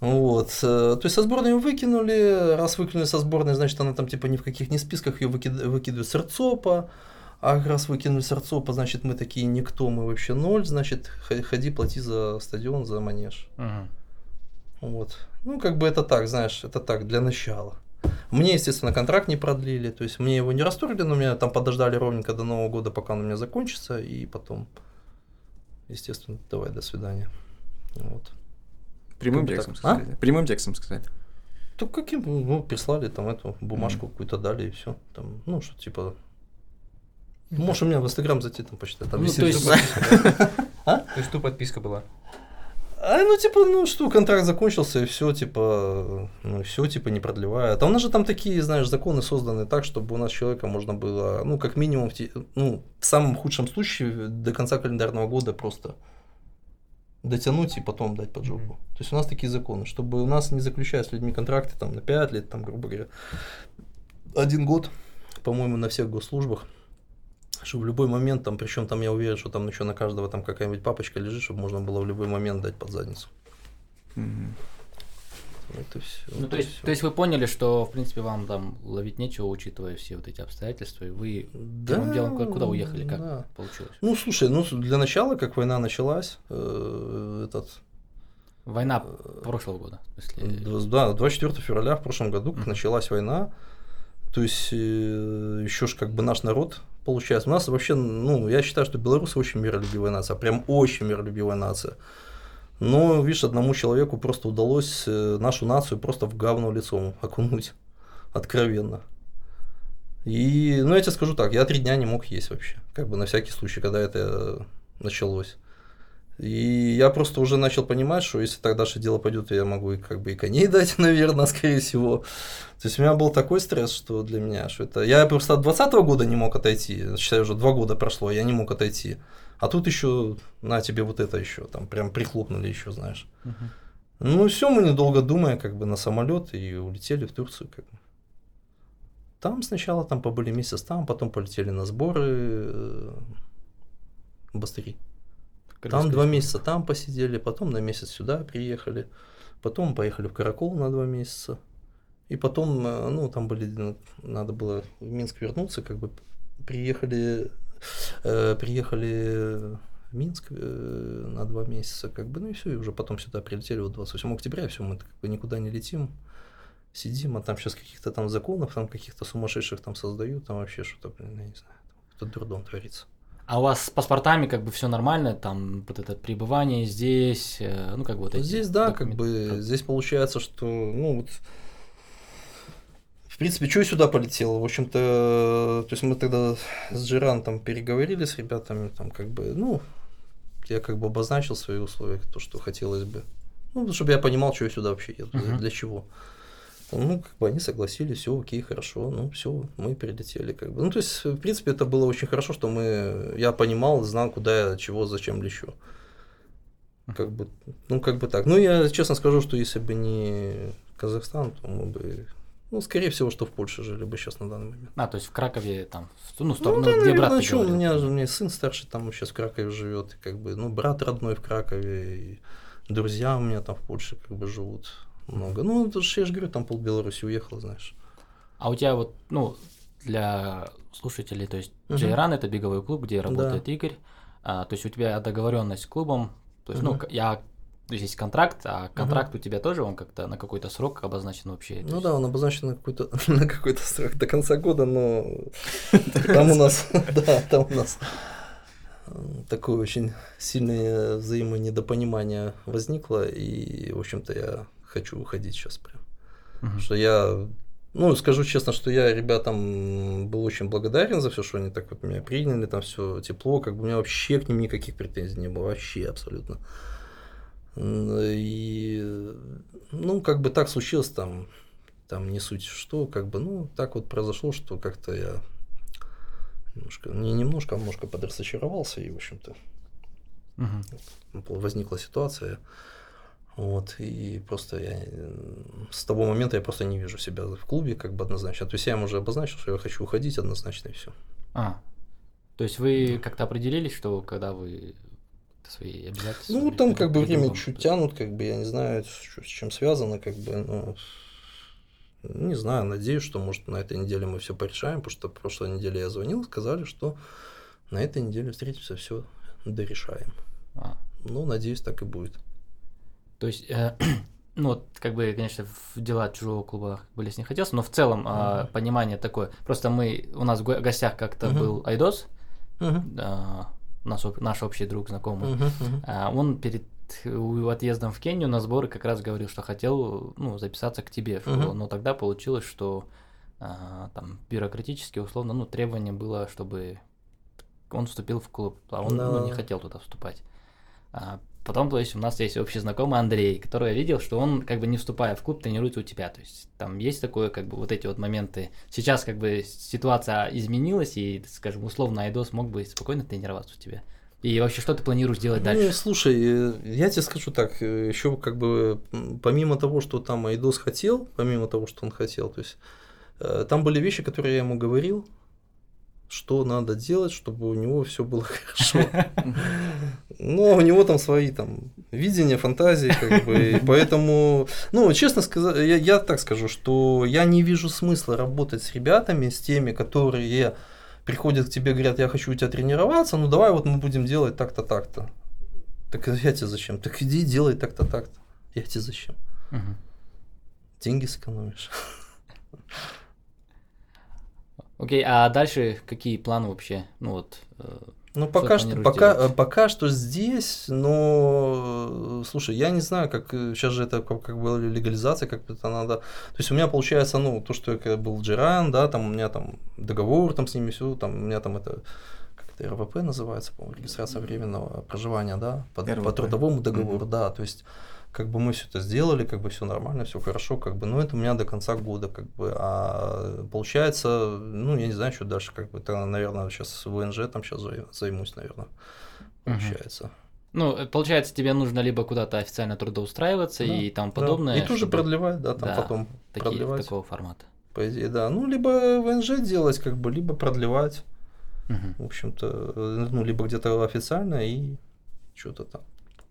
Вот, э, то есть со сборной её выкинули, раз выкинули со сборной, значит, она там типа ни в каких не списках, ее выкидывают с РЦОПа, а раз выкинули с РЦОПа, значит, мы такие никто, мы вообще ноль, значит, ходи, плати за стадион, за манеж. Мгм. Вот. Ну, как бы это так, знаешь, это так, для начала. Мне, естественно, контракт не продлили, то есть мне его не расторгли, но меня там подождали ровненько до Нового года, пока он у меня закончится, и потом, естественно, давай, до свидания. Вот. Прямым Как текстом. А? сказать. да? Прямым текстом сказать. То каким, ну, прислали там эту бумажку Мгм. какую-то дали, и все. Там, ну, что типа. Можешь у меня в Инстаграм зайти, там почитать. Там Ну, висит то есть- всё. То есть ту подписка была. А, ну, типа, ну что, контракт закончился, и все, типа, ну, все, типа, не продлевает. А у нас же там такие, знаешь, законы созданы так, чтобы у нас человека можно было, ну, как минимум, в, те- ну, в самом худшем случае, до конца календарного года просто дотянуть и потом дать под жопу. Мгм. То есть у нас такие законы, чтобы у нас не заключают с людьми контракты там на 5 лет, там, грубо говоря, один год, по-моему, на всех госслужбах, что в любой момент, там, причем там я уверен, что там еще на каждого там какая-нибудь папочка лежит, чтобы можно было в любой момент дать под задницу. Мгм. Это все. Ну, то есть, то есть вы поняли, что, в принципе, вам там ловить нечего, учитывая все вот эти обстоятельства, и вы первым делом ку- куда уехали, как да. получилось? Ну, слушай, ну, для начала, как война началась, э, этот, Война прошлого года, Д- Да, 24 февраля в прошлом году, Мгм. началась война, то есть еще ж как бы наш народ, получается, у нас вообще, ну, я считаю, что белорусы очень миролюбивая нация, прям очень миролюбивая нация. Но, видишь, одному человеку просто удалось э, нашу нацию просто в говно лицом окунуть, откровенно. И, ну, я тебе скажу так, я три дня не мог есть вообще, как бы на всякий случай, когда это началось. И я просто уже начал понимать, что если так дальше дело пойдет, я могу и как бы и коней дать, наверное, скорее всего. То есть у меня был такой стресс, что для меня, что это... Я просто от 2020 года не мог отойти, считай, уже два года прошло, я не мог отойти. А тут еще, на тебе вот это еще, там прям прихлопнули еще, знаешь. Мгм. Ну все, мы недолго думая, как бы на самолет и улетели в Турцию. Как бы. Там сначала там побыли месяц там, потом полетели на сборы э, в Бастыри. Там два месяца там посидели, потом на месяц сюда приехали, потом поехали в Каракол на два месяца. И потом, э, ну, там были, ну, надо было в Минск вернуться, как бы приехали, э, приехали в Минск э, на два месяца, как бы, ну и все, и уже потом сюда прилетели вот 28 октября, все, мы как бы никуда не летим. сидим, а там сейчас каких-то там законов, там каких-то сумасшедших там создают, там вообще что-то, блин, я не знаю, там какой-то дурдом творится. А у вас с паспортами как бы все нормально, там вот это пребывание здесь, э, ну как бы вот эти Здесь, да, как бы, здесь получается, что, ну, вот, в принципе, что я сюда полетел? В общем-то, то есть мы тогда с Джиран там переговорили с ребятами, там, как бы, ну, я как бы обозначил свои условия, то, что хотелось бы. Ну, чтобы я понимал, что я сюда вообще еду, Мгм. для чего. Ну, как бы они согласились, все окей, хорошо, ну, все, мы прилетели, как бы. Ну, то есть, в принципе, это было очень хорошо, что мы, я понимал, знал, куда я, чего, зачем лечу. Как бы, ну, как бы так. Ну, я честно скажу, что если бы не Казахстан, то мы бы, ну, скорее всего, что в Польше жили бы сейчас на данный момент. А, то есть в Кракове там, в- ну, Ну, сторону, да, где брат наверное, что, у меня же у меня сын старший там сейчас в Кракове живет, и как бы, ну, брат родной в Кракове, и друзья у меня там в Польше как бы живут много. Ну, это же, я же говорю, там пол Беларуси уехал, знаешь. А у тебя вот, ну, для слушателей, то есть Мгм. Джейран это беговой клуб, где работает Игорь. А, то есть у тебя договоренность с клубом. То есть, ну, Мгм. к- я то есть есть контракт, а контракт у тебя тоже он как-то на какой-то срок обозначен вообще. Ну есть- да, он обозначен на какой-то на какой-то срок до конца года, но там у нас, да, там у нас э, такое очень сильное взаимонедопонимание возникло, и, в общем-то, я хочу уходить сейчас прям. Мгм. Что я, ну, скажу честно, что я ребятам был очень благодарен за все, что они так вот меня приняли, там все тепло, как бы у меня вообще к ним никаких претензий не было, вообще абсолютно. И, ну, как бы так случилось там, там не суть что, как бы, ну, так вот произошло, что как-то я немножко, не немножко, а немножко подразочаровался, и, в общем-то, Мгм. возникла ситуация. Вот, и просто я с того момента я просто не вижу себя в клубе, как бы однозначно. То есть я им уже обозначил, что я хочу уходить однозначно и все. А, то есть вы как-то определились, что когда вы свои обязательства... Ну, там как бы время чуть тянут, как бы я не знаю, с с чем связано, как бы, ну, не знаю, надеюсь, что может на этой неделе мы все порешаем, потому что прошлой неделе я звонил, сказали, что на этой неделе встретимся, все дорешаем. А, Ну, надеюсь, так и будет. То есть, э, ну, вот, как бы, конечно, в дела чужого клуба как бы лезть не хотелось, но в целом а, Мгм. понимание такое. Просто мы, у нас в го- гостях как-то Мгм. был Айдос, Мгм. а, наш, наш общий друг, знакомый. Мгм, мгм. А, он перед отъездом в Кению на сборы как раз говорил, что хотел ну, записаться к тебе в школу, Мгм. но тогда получилось, что а, там бюрократически, условно, ну, требование было, чтобы он вступил в клуб, а он ну, не хотел туда вступать. А потом, то есть, у нас есть общий знакомый Андрей, который я видел, что он, как бы не вступая в клуб, тренируется у тебя. То есть там есть такое, как бы, вот эти вот моменты. Сейчас, как бы, ситуация изменилась, и, скажем, условно, Айдос мог бы спокойно тренироваться у тебя. И вообще, что ты планируешь делать Ну, дальше? слушай, э, я тебе скажу так, еще как бы помимо того, что там Айдос хотел, помимо того, что он хотел, то есть э, там были вещи, которые я ему говорил, что надо делать, чтобы у него все было хорошо. Но у него там свои там видения, фантазии, как бы, и поэтому, ну, честно сказать, я, я так скажу, что я не вижу смысла работать с ребятами, с теми, которые приходят к тебе, говорят, я хочу у тебя тренироваться, ну давай вот мы будем делать так-то, так-то. Так я тебе зачем? Так иди делай так-то, так-то. Я тебе зачем? Мгм. Деньги сэкономишь. Окей, а дальше какие планы вообще? Ну вот, э, Ну, Что пока что, планируешь пока, делать? э, пока что здесь, но, э, слушай, я не знаю, как сейчас же это как, как бы легализация, как это надо. То есть у меня получается, ну, то, что я когда был Джиран, да, там у меня там договор там с ними все, там у меня там это как это РВП называется, по-моему, регистрация временного проживания, да, по, по трудовому договору, Мгм. да, то есть как бы мы все это сделали, как бы все нормально, все хорошо, как бы, но это у меня до конца года, как бы, а получается, ну, я не знаю, что дальше, как бы, это, наверное, сейчас ВНЖ там сейчас займусь, наверное, получается. ну, э, получается, тебе нужно либо куда-то официально трудоустраиваться Да, и Да. подобное. И тоже чтобы продлевать, да, там Да, потом такие, продлевать, такого формата. по идее, да. Ну, либо ВНЖ делать, как бы, либо продлевать, Мгм, в общем-то, э, ну, либо где-то официально и что-то там,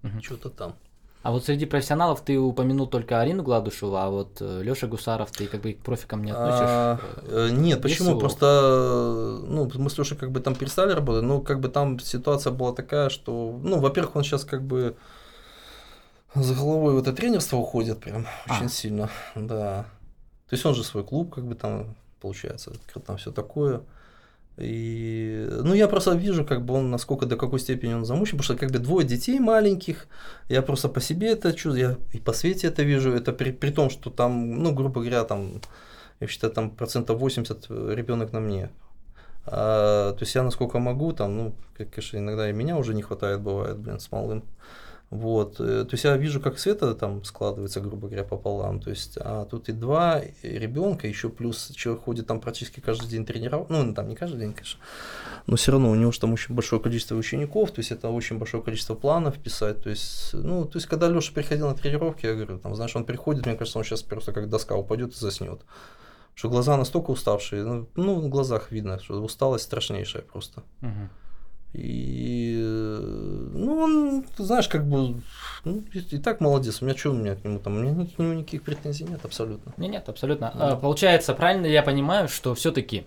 мгм. что-то там. А вот среди профессионалов ты упомянул только Арину Гладушеву, а вот Леша Гусаров ты как бы к профикам не относишь? А, э, Нет, почему? его? Просто, э, ну, мы с Лешей как бы там перестали работать, но как бы там ситуация была такая, что, ну, во-первых, он сейчас как бы с головой в это тренерство уходит прям А. очень сильно, да. То есть он же свой клуб, как бы там, получается, там все такое. И, ну, я просто вижу, как бы он, насколько, до какой степени он замучен, потому что как бы двое детей маленьких, я просто по себе это чувствую, я и по свете это вижу, это при, при том, что там, ну, грубо говоря, там, я считаю, там процентов 80 ребенок на мне. А, то есть я насколько могу, там, ну, конечно, иногда и меня уже не хватает, бывает, блин, с малым. Вот, э, то есть я вижу, как Света там складывается, грубо говоря, пополам. То есть, а тут и два ребенка, еще плюс человек ходит там практически каждый день тренировать. Ну, там не каждый день, конечно. Но все равно у него же там очень большое количество учеников, то есть это очень большое количество планов писать. То есть, ну, то есть, когда Леша приходил на тренировки, я говорю, там, знаешь, он приходит, мне кажется, он сейчас просто как доска упадет и заснет. Что глаза настолько уставшие, ну, ну в глазах видно, что усталость страшнейшая просто. Угу. И, ну, он, ты знаешь, как бы, ну, и, так молодец. У меня что у меня к нему там, у меня к нему никаких претензий нет абсолютно. Не, нет, абсолютно. Да. А, Получается, правильно я понимаю, что все-таки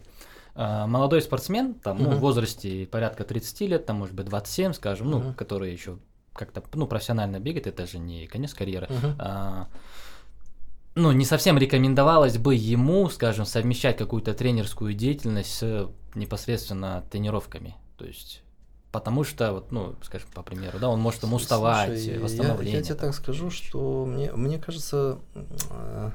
молодой спортсмен, там, ну, Мгм. в возрасте порядка 30 лет, там, может быть, 27, скажем, ну, Мгм. который еще как-то, ну, профессионально бегает, это же не конец карьеры. Мгм. а, ну, не совсем рекомендовалось бы ему, скажем, совмещать какую-то тренерскую деятельность с непосредственно тренировками. То есть, потому что, вот, ну, скажем, по примеру, да, он может ему уставать, Слушай, я- восстановление. Я, тебе там. так скажу, что мне, мне кажется, э,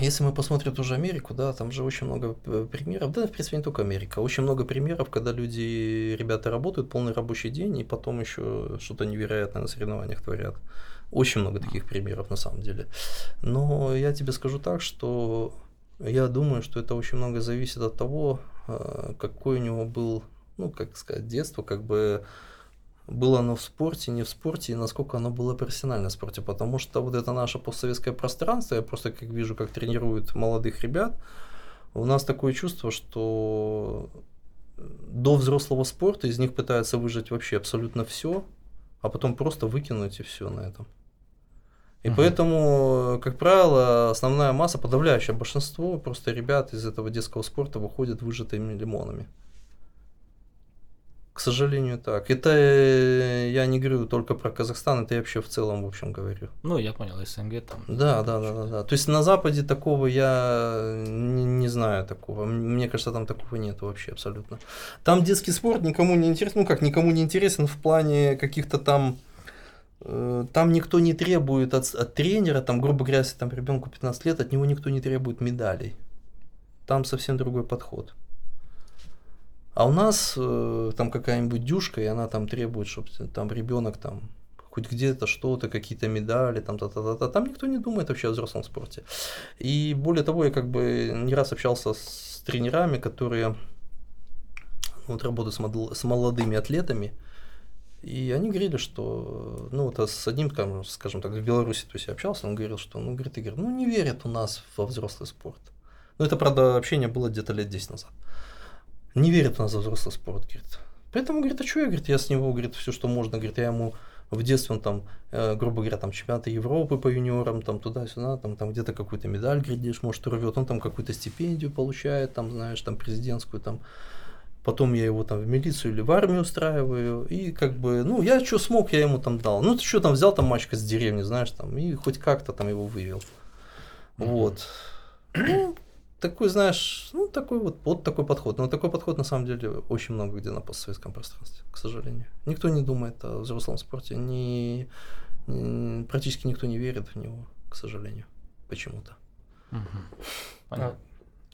если мы посмотрим ту же Америку, да, там же очень много примеров, да, в принципе, не только Америка, очень много примеров, когда люди, ребята работают полный рабочий день и потом еще что-то невероятное на соревнованиях творят. Очень много таких примеров на самом деле. Но я тебе скажу так, что я думаю, что это очень много зависит от того, какой у него был, ну, как сказать, детство, как бы было оно в спорте, не в спорте, и насколько оно было профессионально в спорте. Потому что вот это наше постсоветское пространство, я просто как вижу, как тренируют молодых ребят, у нас такое чувство, что до взрослого спорта из них пытаются выжать вообще абсолютно все, а потом просто выкинуть и все на этом. И Мгм. поэтому, как правило, основная масса, подавляющее большинство просто ребят из этого детского спорта выходят выжатыми лимонами. К сожалению, так. Это э, я не говорю только про Казахстан, это я вообще в целом, в общем, говорю. Ну, я понял, СНГ там. Да, да, да, да, да. То есть на Западе такого я не, не знаю такого. Мне кажется, там такого нет вообще абсолютно. Там детский спорт никому не интересен, ну как, никому не интересен в плане каких-то там там никто не требует от, от тренера, там, грубо говоря, если там ребенку 15 лет, от него никто не требует медалей. Там совсем другой подход. А у нас э, там какая-нибудь дюшка, и она там требует, чтобы там ребенок там хоть где-то что-то, какие-то медали, там, та та та та Там никто не думает вообще о взрослом спорте. И более того, я как бы не раз общался с тренерами, которые вот, работают с, модл- с молодыми атлетами, и они говорили, что, ну, вот с одним, скажем так, в Беларуси, то есть я общался, он говорил, что, ну, говорит, Игорь, ну, не верят у нас во взрослый спорт. Ну, это, правда, общение было где-то лет 10 назад. Не верят у нас во взрослый спорт, говорит. Поэтому, говорит, а что я, говорит, я с него, говорит, все, что можно, говорит, я ему в детстве он там, э, грубо говоря, там чемпионаты Европы по юниорам, там туда-сюда, там, там где-то какую-то медаль, глядишь, может, рвет, он там какую-то стипендию получает, там, знаешь, там президентскую, там, потом я его там в милицию или в армию устраиваю, и как бы, ну, я что смог, я ему там дал. Ну, ты что там взял там мальчика с деревни, знаешь, там, и хоть как-то там его вывел. Вот. Ну, такой, знаешь, ну, такой вот, вот такой подход. Но такой подход, на самом деле, очень много где на постсоветском пространстве, к сожалению. Никто не думает о взрослом спорте, ни, ни- практически никто не верит в него, к сожалению, почему-то. Мгм. Понятно.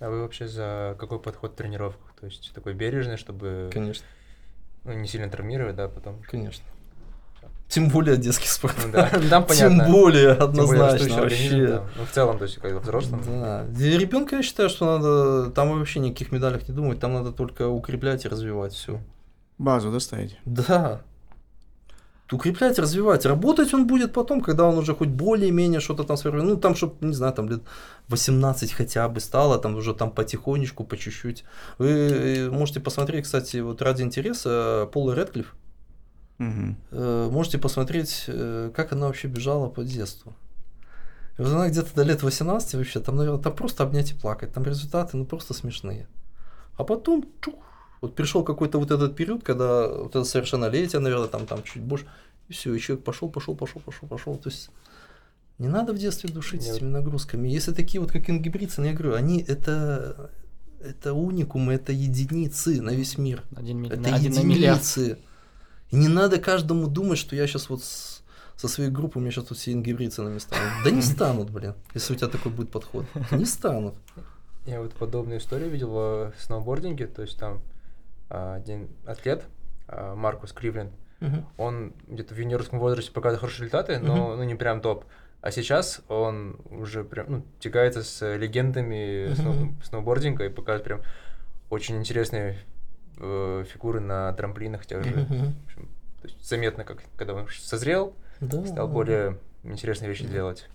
А вы вообще за какой подход в тренировках? То есть такой бережный, чтобы Конечно, ну, не сильно травмировать, да, потом. конечно. Тем более детский спорт. Ну да, там понятно. Тем более, Тем более однозначно, растущий организм, вообще. да. Ну, в целом, то есть, как взрослым. Да. Для ребенка я считаю, что надо там вообще никаких медалях не думать, там надо только укреплять и развивать все. Базу доставить. Да. Укреплять, развивать. Работать он будет потом, когда он уже хоть более-менее что-то там сформирует. Ну, там, чтобы, не знаю, там лет 18 хотя бы стало, там уже там потихонечку, по чуть-чуть. Вы э, можете посмотреть, кстати, вот ради интереса, Пола Редклифф. Мгм. Э, можете посмотреть, э, как она вообще бежала по детству. И вот она где-то до лет 18 вообще, там, наверное, там просто обнять и плакать. Там результаты, ну, просто смешные. А потом, чух, вот пришел какой-то вот этот период, когда вот это совершеннолетие, наверное, там, там чуть больше, и все, и человек пошел, пошел, пошел, пошел, пошел. То есть Не надо в детстве душить Нет. этими нагрузками. Если такие вот, как ингибрицы, я говорю, они это, это уникумы, это единицы на весь мир. Один, Это на- один на единицы. И не надо каждому думать, что я сейчас вот с- со своей группой, у меня сейчас тут все ингибрицы на места. Да не станут, блин, если у тебя такой будет подход. Не станут. Я вот подобную историю видел в сноубординге, то есть там один атлет, а, Маркус Кривлин, Мгм. он где-то в юниорском возрасте показывает хорошие результаты, но ну, не прям топ. А сейчас он уже прям ну, тягается с легендами Мгм. сноубординга и показывает прям очень интересные э, фигуры на трамплинах тех же. В общем, то есть заметно, как когда он созрел, Да. стал более интересные вещи Да. делать.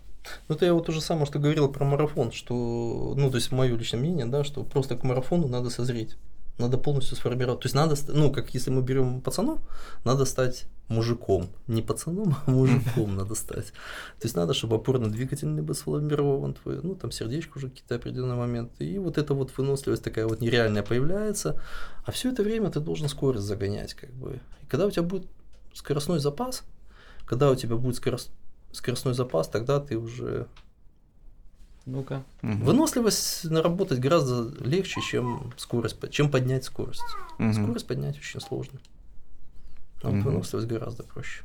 Ну, это я вот то же самое, что говорил про марафон, что, ну, то есть мое личное мнение, да, что просто к марафону надо созреть. Надо полностью сформировать. То есть надо, ну, как если мы берем пацанов, надо стать мужиком. Не пацаном, а мужиком надо стать. То есть надо, чтобы опорно-двигательный был сформирован твой, ну, там сердечко уже какие-то определенные моменты. И вот эта вот выносливость такая вот нереальная появляется. А все это время ты должен скорость загонять, как бы. И когда у тебя будет скоростной запас, когда у тебя будет скорост- скоростной запас, тогда ты уже Ну-ка. Мгм. Выносливость наработать гораздо легче, чем скорость, чем поднять скорость. Мгм. Скорость поднять очень сложно. А вот Мгм. выносливость гораздо проще.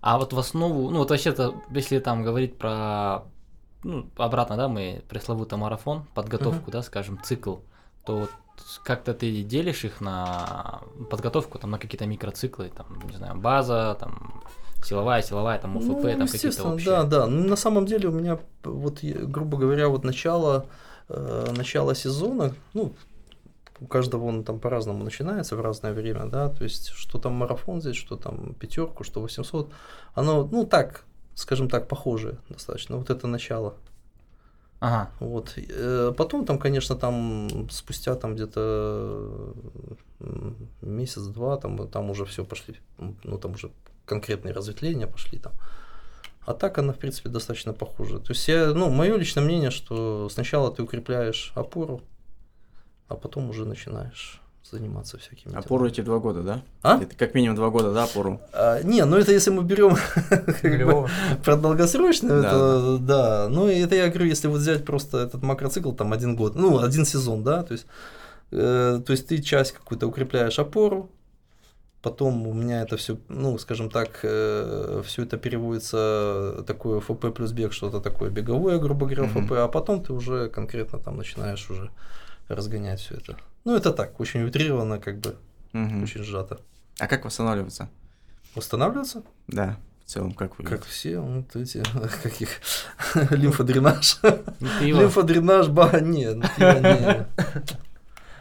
А вот в основу, ну вот вообще-то, если там говорить про, ну, обратно, да, мы пресловутый марафон, подготовку, да, скажем, цикл, то вот как-то ты делишь их на подготовку, там, на какие-то микроциклы, там, не знаю, база, там, силовая, силовая, там, ОФП, Ну, там, какие-то общие. да, да. Ну, на самом деле у меня, вот, грубо говоря, вот начало, э, начало сезона, ну, у каждого он там по-разному начинается в разное время, да, то есть, что там марафон здесь, что там пятерку, что 800, оно, ну, так, скажем так, похожее достаточно, вот это начало. Ага, Вот. э, Потом там, конечно, там спустя там где-то месяц-два, там, там уже все пошли, ну там уже конкретные разветвления пошли там. А так она, в принципе, достаточно похожа. То есть я, ну, мое личное мнение, что сначала ты укрепляешь опору, а потом уже начинаешь заниматься всякими. делами. Опору эти два года, да? А? Это как минимум два года, да, опору? А, не, ну это если мы берем про долгосрочную, Да, это да. Ну и это я говорю, если вот взять просто этот макроцикл, там один год, ну один сезон, да, то есть, э, то есть ты часть какую-то укрепляешь опору, потом у меня это все, ну скажем так, все это переводится такое ФП плюс бег, что-то такое беговое, грубо говоря, Мгм. ФП, а потом ты уже конкретно там начинаешь уже разгонять все это. Ну это так, очень утрированно, как бы, Мгм. очень сжато. А как восстанавливаться? Восстанавливаться? Да, в целом, как вы? Как все, вот эти, как их, лимфодренаж. ну. Лимфодренаж, ба, нет, ну, не.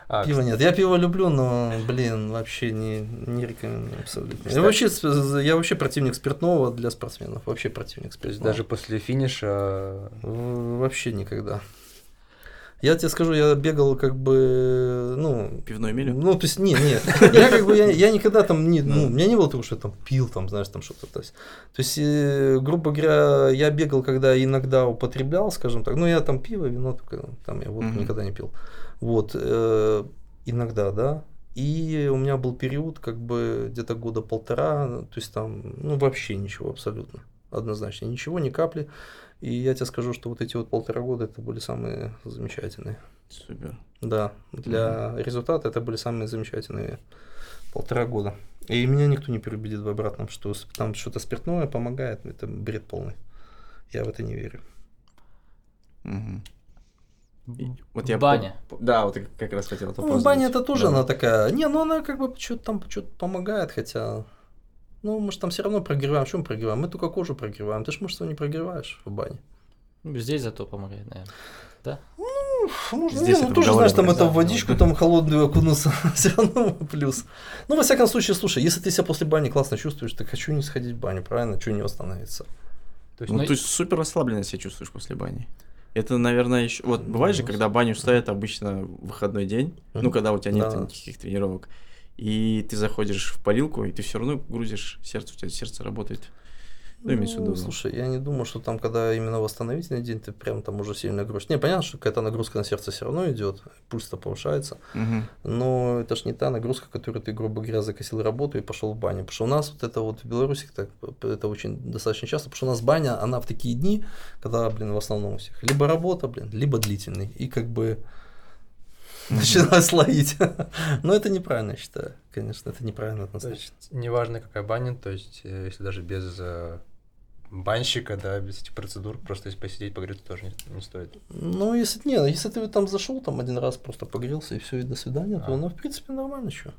А, Пиво нет. Я пиво люблю, но, блин, вообще не, не рекомендую абсолютно. Я вообще, я вообще противник спиртного для спортсменов. Вообще противник спиртного. даже после финиша В- Вообще никогда. Я тебе скажу, я бегал как бы, ну, Пивную милю? ну, то есть, не, не, я как бы, я, я никогда там, не, ну, у меня не было того, что я там пил, там, знаешь, там что-то, то есть, то есть, э, грубо говоря, я бегал, когда иногда употреблял, скажем так, ну, я там пиво, вино, только там я вот Мгм. никогда не пил, вот, э, иногда, да, и у меня был период, как бы, где-то года полтора, то есть, там, ну, вообще ничего абсолютно, однозначно, ничего, ни капли, и я тебе скажу, что вот эти вот полтора года, это были самые замечательные. Супер. Да, для результата это были самые замечательные полтора года. И меня никто не переубедит в обратном, что там что-то спиртное помогает. Это бред полный. Я в это не верю. Мгм. Вот я Баня. по- Да, вот я как раз хотел это Ну, баня это тоже Да. она такая. Не, ну она как бы что-то там что-то помогает, хотя. Ну, мы же там все равно прогреваем. Мы прогреваем? Мы только кожу прогреваем. Ты ж мышцу не прогреваешь в бане. Ну, Здесь зато помогает, наверное. Да? Можно, Здесь не, ну тоже, знаешь, там это в водичку да. там холодную окунуться, все равно плюс. Ну, во всяком случае, слушай, если ты себя после бани классно чувствуешь, так хочу не сходить в баню, правильно? Чего не восстановиться? То есть, Ну, Ну, то есть супер расслабленно себя чувствуешь после бани. Это, наверное, еще... Вот бывает же, Ну, когда баню ставят обычно в выходной день, ну, когда у тебя нет Да. никаких тренировок, и ты заходишь в парилку, и ты все равно грузишь сердце, у тебя сердце работает. Ну, имеется в виду, ну. слушай, я не думаю, что там, когда именно восстановительный день, ты прям там уже сильно нагрузишь. Не, понятно, что какая-то нагрузка на сердце все равно идет, пульс-то повышается, но это ж не та нагрузка, которую ты, грубо говоря, закосил работу и пошел в баню. Потому что у нас вот это вот в Беларуси так, это очень достаточно часто, потому что у нас баня, она в такие дни, когда, блин, в основном у всех либо работа, блин, либо длительный. И как бы начинаю слоить. Но это неправильно, я считаю. Конечно, это неправильно однозначно. неважно какая баня, то есть, э, если даже без э, банщика, да, без этих процедур, просто если посидеть, погреться тоже не, не стоит. Ну, если не, если ты там зашел, там один раз просто погрелся и все, и до свидания, то А. оно, в принципе, нормально что.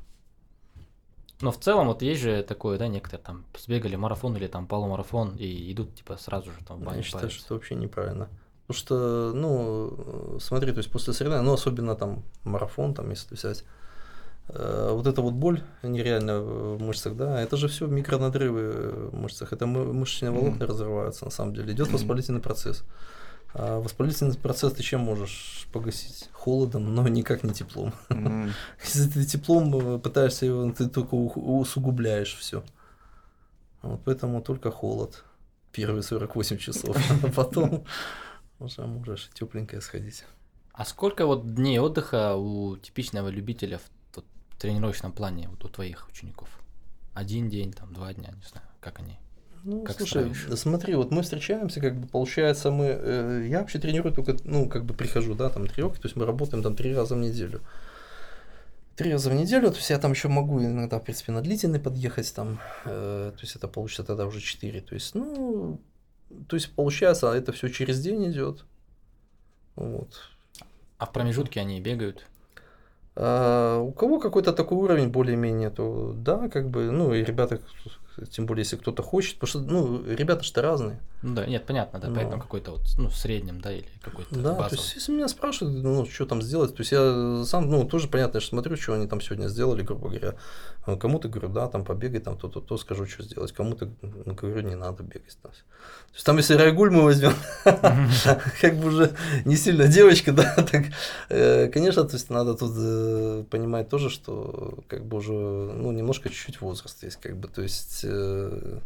Но в целом вот есть же такое, да, некоторые там сбегали марафон или там полумарафон и идут типа сразу же там в баню Я считаю, что это вообще неправильно. Потому что, ну, смотри, то есть после соревнований, ну, особенно там марафон, там, если взять, вот эта вот боль нереально в мышцах, да, это же все микронадрывы в мышцах, это мы- мышечные волокна Мгм. разрываются, на самом деле, идет воспалительный процесс. А воспалительный процесс ты чем можешь погасить? Холодом, но никак не теплом. Мгм. Если ты теплом э, пытаешься его, ты только усугубляешь все. Вот поэтому только холод. Первые 48 часов. А потом уже можешь тепленькое сходить. А сколько вот дней отдыха у типичного любителя в, тренировочном плане вот у твоих учеников? Один день, там, два дня, не знаю, как они. Ну, Как слушай, ставишь? смотри, вот мы встречаемся, как бы получается, мы, э, я вообще тренирую только, ну, как бы прихожу, да, там тренировки, то есть мы работаем там три раза в неделю. Три раза в неделю, то есть я там еще могу иногда, в принципе, на длительный подъехать, там, э, то есть это получится тогда уже четыре, то есть, ну, то есть получается, это все через день идет. Вот. А в промежутке они бегают. А у кого какой-то такой уровень более-менее, то да, как бы, ну, и ребята, тем более, если кто-то хочет, потому что, ну, ребята что разные. Ну да, нет, понятно, да, Ну. поэтому какой-то вот, ну, в среднем, да, или какой-то Да, то базовый. есть, если меня спрашивают, ну, что там сделать, то есть я сам, ну, тоже понятно, что смотрю, что они там сегодня сделали, грубо говоря. А Кому-то говорю, да, там побегай, там то-то, то, скажу, что сделать. Кому-то ну, говорю, не надо бегать. Там. То есть там, если Райгуль мы возьмем, как бы уже не сильно девочка, да, так, э, конечно, то есть надо тут э, понимать тоже, что как бы уже, ну, немножко чуть-чуть возраст есть, как бы, то есть э,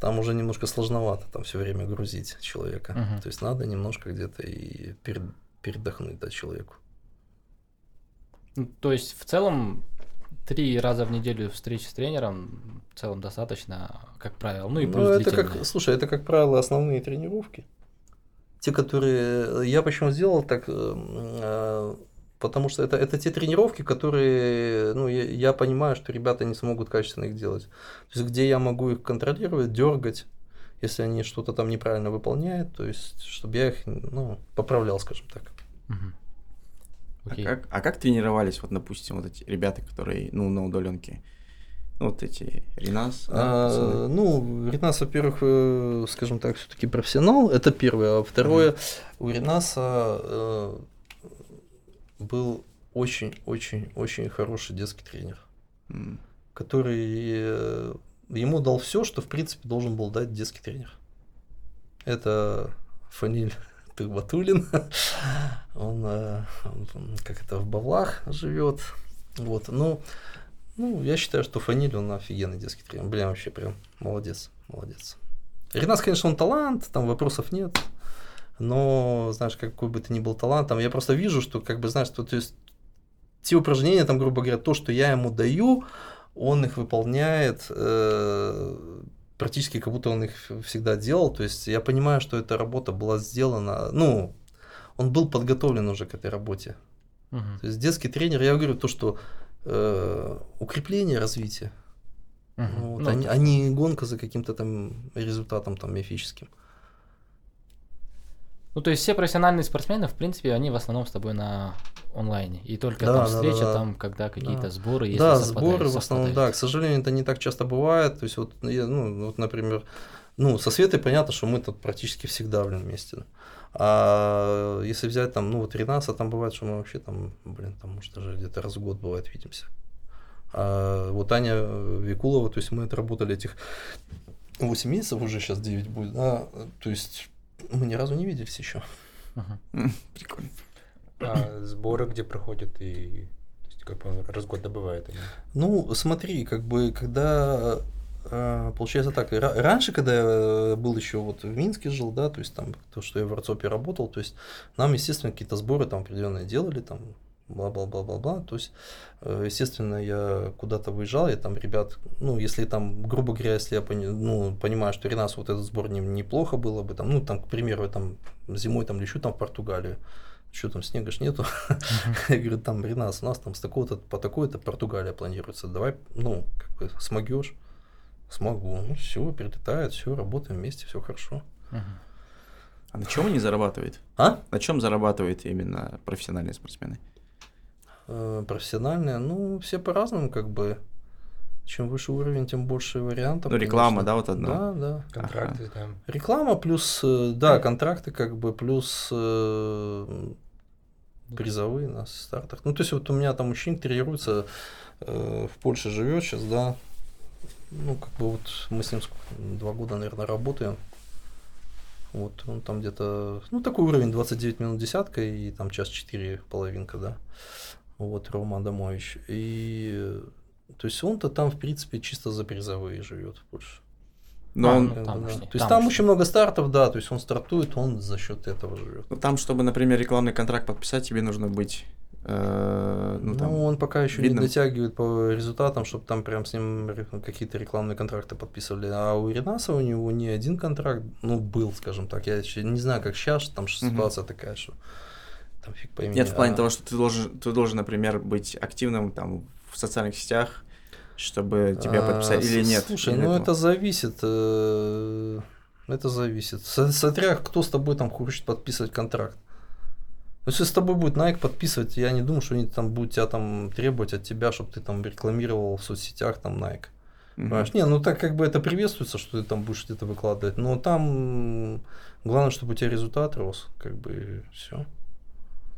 там уже немножко сложновато там все время грузить человека. Мгм. То есть надо немножко где-то и перед- передохнуть да, человеку. Ну, То есть в целом три раза в неделю встреч с тренером в целом достаточно, как правило. Ну и Ну, плюс это как, слушай, это, как правило, основные тренировки. Те, которые... Я почему сделал так, э, э, потому что это, это те тренировки, которые, ну, я, я понимаю, что ребята не смогут качественно их делать. То есть, где я могу их контролировать, дергать, если они что-то там неправильно выполняют, то есть, чтобы я их, ну, поправлял, скажем так. Мгм. А Окей. как, а как тренировались, вот, допустим, вот эти ребята, которые, ну, на удаленке? Ну, вот эти Ренас, да, А, ну, Ренас, во-первых, э, скажем так, все-таки профессионал, это первое. А второе, у Ренаса э, был очень-очень-очень хороший детский тренер, М. который э, ему дал все, что, в принципе, должен был дать детский тренер. Это Фаниль Тырбатулин. Он, э, он, как это, в Бавлах живет. Вот, ну, ну, я считаю, что Фаниль, он офигенный детский тренер. Блин, вообще прям молодец, молодец. Ренас, конечно, он талант, там вопросов нет. Но, знаешь, какой бы ты ни был талант, там я просто вижу, что, как бы, знаешь, что, то есть, те упражнения, там, грубо говоря, то, что я ему даю, он их выполняет э, практически как будто он их всегда делал. То есть я понимаю, что эта работа была сделана, ну, он был подготовлен уже к этой работе. Мгм. То есть детский тренер, я говорю то, что э, укрепление, развитие, Мгм. вот, Ну, а, не- а не гонка за каким-то там результатом там мифическим. Ну, то есть все профессиональные спортсмены, в принципе, они в основном с тобой на онлайне. И только Да, там да, встреча, да, да. там, когда какие-то Да. сборы, если да, совпадают- сборы в основном, да. совпадают. К сожалению, это не так часто бывает. То есть, вот, я, ну, вот, например, ну, со Светой понятно, что мы тут практически всегда, блин, вместе. А если взять там, ну, вот Ренаса, там бывает, что мы вообще там, блин, там, может, даже где-то раз в год бывает видимся. А вот Аня Викулова, то есть мы отработали этих 8 месяцев, уже сейчас 9 будет, да, то есть мы ни разу не виделись еще. М, Прикольно. А сборы где проходят и то есть, как бы раз в год добывают они. Ну, смотри, как бы, когда А, Получается так, ра- раньше, когда я э, был еще вот в Минске жил, да, то есть там то, что я в Арцопе работал, то есть нам, естественно, какие-то сборы там определенные делали, там бла-бла-бла-бла-бла, то есть, э, естественно, я куда-то выезжал, я там ребят, ну, если там, грубо говоря, если я пони- ну, понимаю, что Ренас вот этот сбор не, неплохо было бы, там, ну, там, к примеру, я там зимой там лечу там в Португалию, что там, снега ж нету, я говорю, там, Ренас, у нас там с такого-то по такой-то Португалия планируется, давай, ну, как бы, смогешь, смогу, ну, все, перелетает, все, работаем вместе, все хорошо. Мгм. А на чем они зарабатывают? А? На чем зарабатывают именно профессиональные спортсмены? Э, профессиональные, ну, все по-разному, как бы. Чем выше уровень, тем больше вариантов. Ну, реклама, конечно. да, вот одна? Да, да. Контракты там. Реклама плюс, э, да, контракты, как бы, плюс э, призовые на стартах. Ну, то есть, вот у меня там ученик тренируется, э, в Польше живет сейчас, да. Ну, как бы вот мы с ним два года, наверное, работаем. Вот, он там где-то, ну, такой уровень 29 минут десятка и там час 4 половинка, да. Вот, Рома Адамович. И, э, то есть, он-то там, в принципе, чисто за призовые живет в Польше. Но А, он, ну, там да. То есть там там очень много стартов, да, то есть он стартует, он за счет этого живет. ну, там, чтобы, например, рекламный контракт подписать, тебе нужно быть, э, ну, Ну, там, он пока еще видно. не дотягивает по результатам, чтобы там прям с ним какие-то рекламные контракты подписывали. А у Ренаса у него не один контракт, ну, был, скажем так. Я еще не знаю, как сейчас, там ситуация такая, что там фиг пойми. Нет, в плане а- того, что ты должен, ты должен, например, быть активным там в социальных сетях, чтобы тебя А, подписать, или нет? Слушай, Или ну этого? это зависит. э, Это зависит. Смотря кто с тобой там хочет подписывать контракт. Ну, Если с тобой будет Nike подписывать, я не думаю, что они там будут тебя там требовать от тебя, чтобы ты там рекламировал в соцсетях там Nike. Понимаешь? Не, ну так как бы это приветствуется, что ты там будешь где-то выкладывать. Но там главное, чтобы у тебя результат рос, как бы все.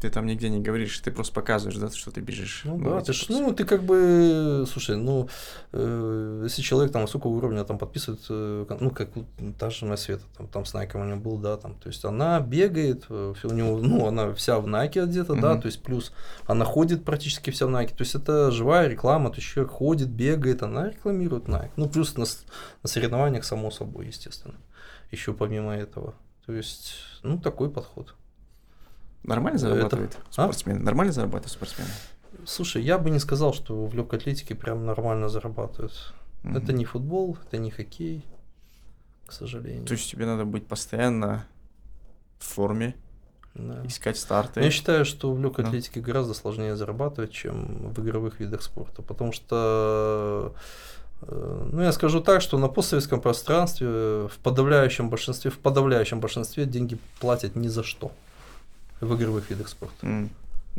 Ты там нигде не говоришь, ты просто показываешь, да, что ты бежишь. Ну Ну, да, ты ж, ну ты как бы, слушай, ну э, если человек там высокого уровня там подписывает, э, ну как та же моя Света, там, там с Nike у нее был, да, там, то есть она бегает, э, всё у него, ну она вся в Nike одета, да, то есть плюс она ходит практически вся в Nike, то есть это живая реклама, то есть человек ходит, бегает, она рекламирует Nike, ну плюс на, на соревнованиях само собой, естественно, еще помимо этого, то есть, ну такой подход. Нормально это- зарабатывают А? спортсмены? Нормально зарабатывают спортсмены? Слушай, я бы не сказал, что в легкой атлетике прям нормально зарабатывают. Мгм. Это не футбол, это не хоккей, к сожалению. То есть тебе надо быть постоянно в форме, Да. искать старты. Я считаю, что в легкой Да. атлетике гораздо сложнее зарабатывать, чем в игровых видах спорта. Потому что, э, ну, я скажу так, что на постсоветском пространстве в подавляющем большинстве, в подавляющем большинстве деньги платят ни за что в игровых видах спорта. М,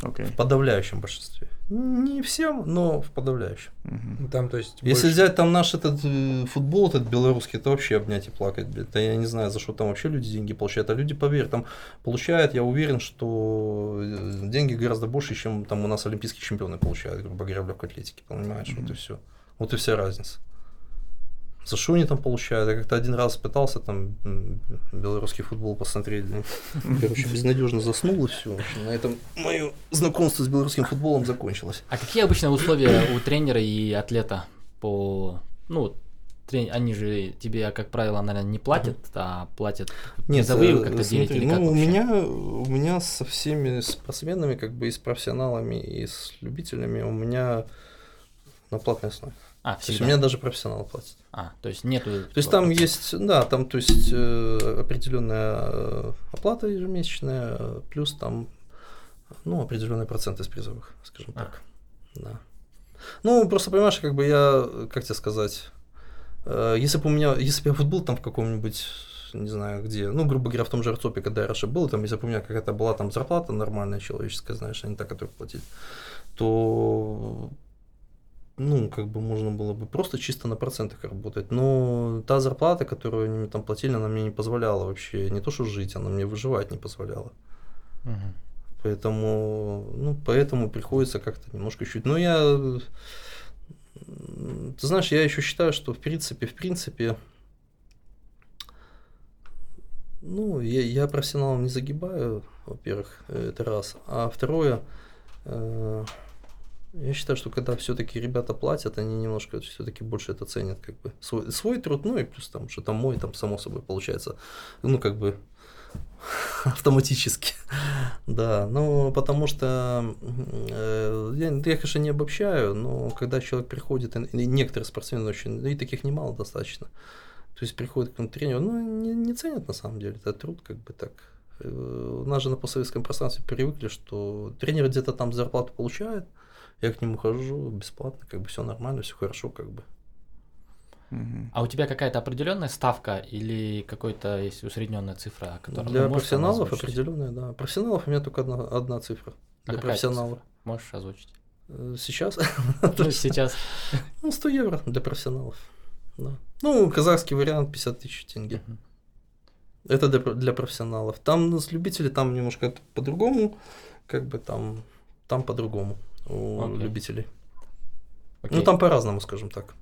Окей. В подавляющем большинстве. Не всем, но в подавляющем. Ну, Там, то есть, Если больше- взять там наш этот э, футбол, этот белорусский, это вообще обнять и плакать, блядь. Да я не знаю, за что там вообще люди деньги получают. А люди, поверь, там получают, я уверен, что э, деньги гораздо больше, чем там у нас олимпийские чемпионы получают, грубо говоря, в легкой атлетике. Понимаешь, вот и все. Вот и вся разница. За что они там получают? Я как-то один раз пытался там белорусский футбол посмотреть. Короче, безнадежно заснул и все. На этом мое знакомство с белорусским футболом закончилось. А какие обычно условия у тренера и атлета по... Ну, трен- они же тебе, как правило, наверное, не платят, а платят Нет, призовые э, как-то делить смотри, или ну, как у меня, у меня со всеми спортсменами, как бы и с профессионалами, и с любителями, у меня на платной основе. А, То есть у всегда. меня даже профессионалы платят. А, то есть нету... То есть там есть, да, там, то есть э, определенная э, оплата ежемесячная, э, плюс там, ну, определенные проценты из призовых, скажем А. так. Да. Ну, просто понимаешь, как бы я, как тебе сказать, э, если бы у меня, если бы я вот был там в каком-нибудь, не знаю где, ну, грубо говоря, в том же Арцопе, когда я раньше был, там, если бы у меня какая-то была там зарплата нормальная человеческая, знаешь, а не та, которую платить, то ну, как бы можно было бы просто чисто на процентах работать. Но та зарплата, которую они мне там платили, она мне не позволяла вообще не то что жить, она мне выживать не позволяла. Мгм. Поэтому, ну, поэтому приходится как-то немножко чуть. Но я, ты знаешь, я еще считаю, что в принципе, в принципе, ну, я, я профессионалом не загибаю, во-первых, это раз. А второе, э, Я считаю, что когда все-таки ребята платят, они немножко все-таки больше это ценят, как бы свой, свой труд, ну и плюс там, что там мой, там само собой получается, ну как бы автоматически, да, ну потому что э, я, я, конечно, не обобщаю, но когда человек приходит, и некоторые спортсмены очень, и таких немало достаточно, то есть приходит к тренеру, ну не, не ценят на самом деле, это труд как бы так. Э, у нас же на постсоветском пространстве привыкли, что тренер где-то там зарплату получает, я к нему хожу бесплатно, как бы все нормально, все хорошо, как бы. А у тебя какая-то определенная ставка или какой-то есть усредненная цифра, которая Для профессионалов определенная, да. Профессионалов у меня только одна, одна цифра. А для профессионалов. Цифра? Можешь озвучить? Э, сейчас? Ну, сейчас. Ну, 100 евро для профессионалов. Да. Ну, казахский вариант 50 тысяч тенге. Это для, для профессионалов. Там с любителей там немножко по-другому, как бы там, там по-другому у okay. любителей. Okay. Ну, там по-разному, скажем так.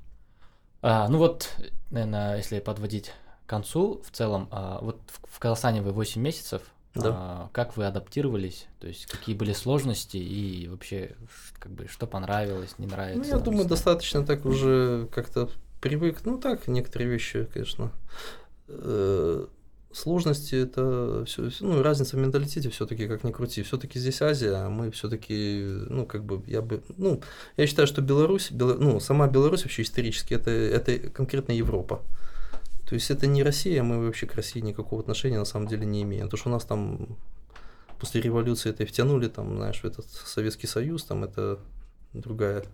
А, ну вот, наверное, если подводить к концу, в целом, а, вот в, в Казахстане вы 8 месяцев, да. а, как вы адаптировались, то есть какие были сложности и вообще, как бы, что понравилось, не нравится? Ну, я думаю, достаточно так уже как-то привык, ну так, некоторые вещи, конечно, э, сложности это все, ну, разница в менталитете все-таки, как ни крути. Все-таки здесь Азия, а мы все-таки, ну, как бы, я бы, ну, я считаю, что Беларусь, Бело, ну, сама Беларусь вообще исторически, это, это конкретно Европа. То есть это не Россия, мы вообще к России никакого отношения на самом деле не имеем. Потому что у нас там после революции это втянули, там, знаешь, в этот Советский Союз, там это другая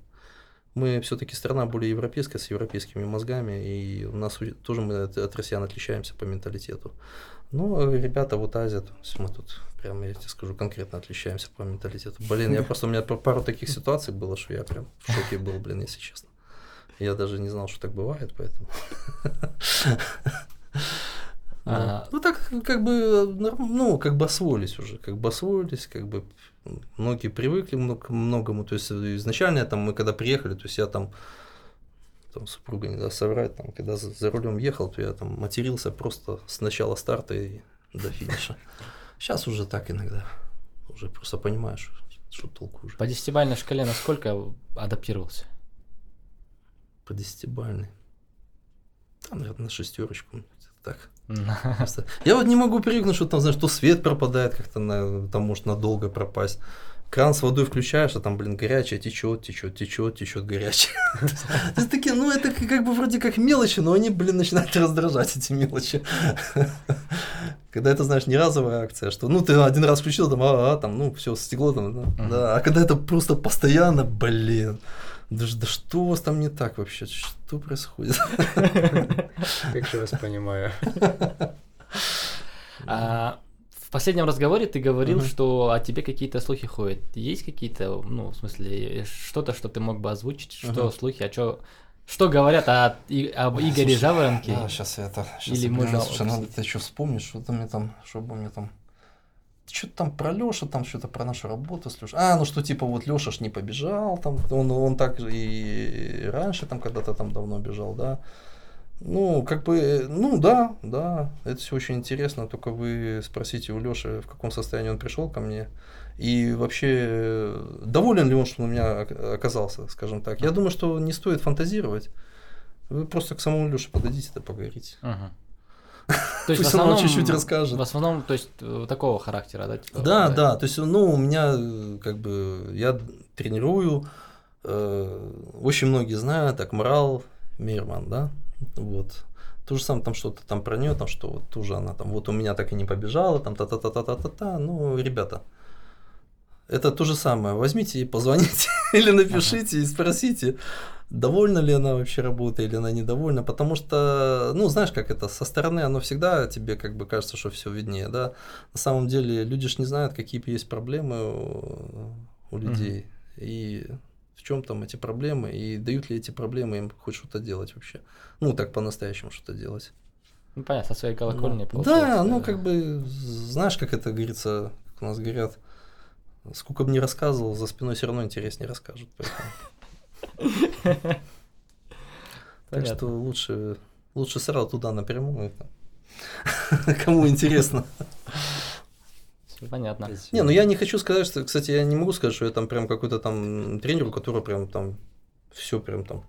мы все-таки страна более европейская, с европейскими мозгами, и у нас тоже мы от, от россиян отличаемся по менталитету. Ну, ребята, вот Азия, то есть мы тут прям, я тебе скажу, конкретно отличаемся по менталитету. Блин, я просто, у меня пару таких ситуаций было, что я прям в шоке был, блин, если честно. Я даже не знал, что так бывает, поэтому. А... Ну так как бы, ну как бы освоились уже, как бы освоились, как бы многие привыкли к многому. То есть изначально там мы когда приехали, то есть я там там супруга не даст соврать, там, когда за, за рулем ехал, то я там матерился просто с начала старта и до финиша. Сейчас уже так иногда. Уже просто понимаешь, что толку уже. По десятибальной шкале насколько адаптировался? По десятибальной. Там, наверное, на шестерочку так. Я вот не могу привыкнуть, что там, знаешь, то свет пропадает как-то, на, там может надолго пропасть. Кран с водой включаешь, а там, блин, горячая течет, течет, течет, течет горячая. То есть такие, ну это как бы вроде как мелочи, но они, блин, начинают раздражать эти мелочи. Когда это, знаешь, не разовая акция, что ну ты один раз включил, там, а, там, ну все, стекло там, да. А когда это просто постоянно, блин. Да, да что у вас там не так вообще? Что происходит? Как же вас понимаю. А, в последнем разговоре ты говорил, что о тебе какие-то слухи ходят. Есть какие-то, ну, в смысле, что-то, что ты мог бы озвучить, что слухи, а что что говорят о, и, об Игоре Жаворонке? Да, сейчас я это... Сейчас Или я можно... Слушай, надо это еще вспомнить, что там мне там, чтобы мне там что-то там про Леша, там что-то про нашу работу с Лешей. А, ну что типа вот Леша ж не побежал, там, он, он так и раньше там когда-то там давно бежал, да. Ну, как бы, ну да, да, это все очень интересно, только вы спросите у Леши, в каком состоянии он пришел ко мне, и вообще, доволен ли он, что он у меня оказался, скажем так. Я думаю, что не стоит фантазировать, вы просто к самому Леше подойдите, да поговорите. Uh-huh. То есть Пусть в основном, чуть-чуть расскажет. В основном, то есть э, такого характера, да? Типа, да, да, то есть, ну, у меня, э, как бы, я тренирую, э, очень многие знают, Акмарал Мирман, да, вот. То же самое, там что-то там про нее, там что вот тоже она там, вот у меня так и не побежала, там та-та-та-та-та-та, ну, ребята, это то же самое. Возьмите и позвоните или напишите ага. и спросите, довольна ли она вообще работой или она недовольна, потому что, ну, знаешь, как это, со стороны оно всегда тебе как бы кажется, что все виднее, да. На самом деле люди ж не знают, какие есть проблемы у, у людей, угу. и в чем там эти проблемы, и дают ли эти проблемы им хоть что-то делать вообще. Ну, так по-настоящему что-то делать. Ну, понятно, со своей колокольни ну, Да, ну, как бы, знаешь, как это говорится, как у нас говорят, сколько бы ни рассказывал, за спиной все равно интереснее расскажут. Так что лучше, лучше сразу туда напрямую. Кому интересно. Понятно. Не, ну я не хочу сказать, что, кстати, я не могу сказать, что я там прям какой-то там тренер, у которого прям там все прям там.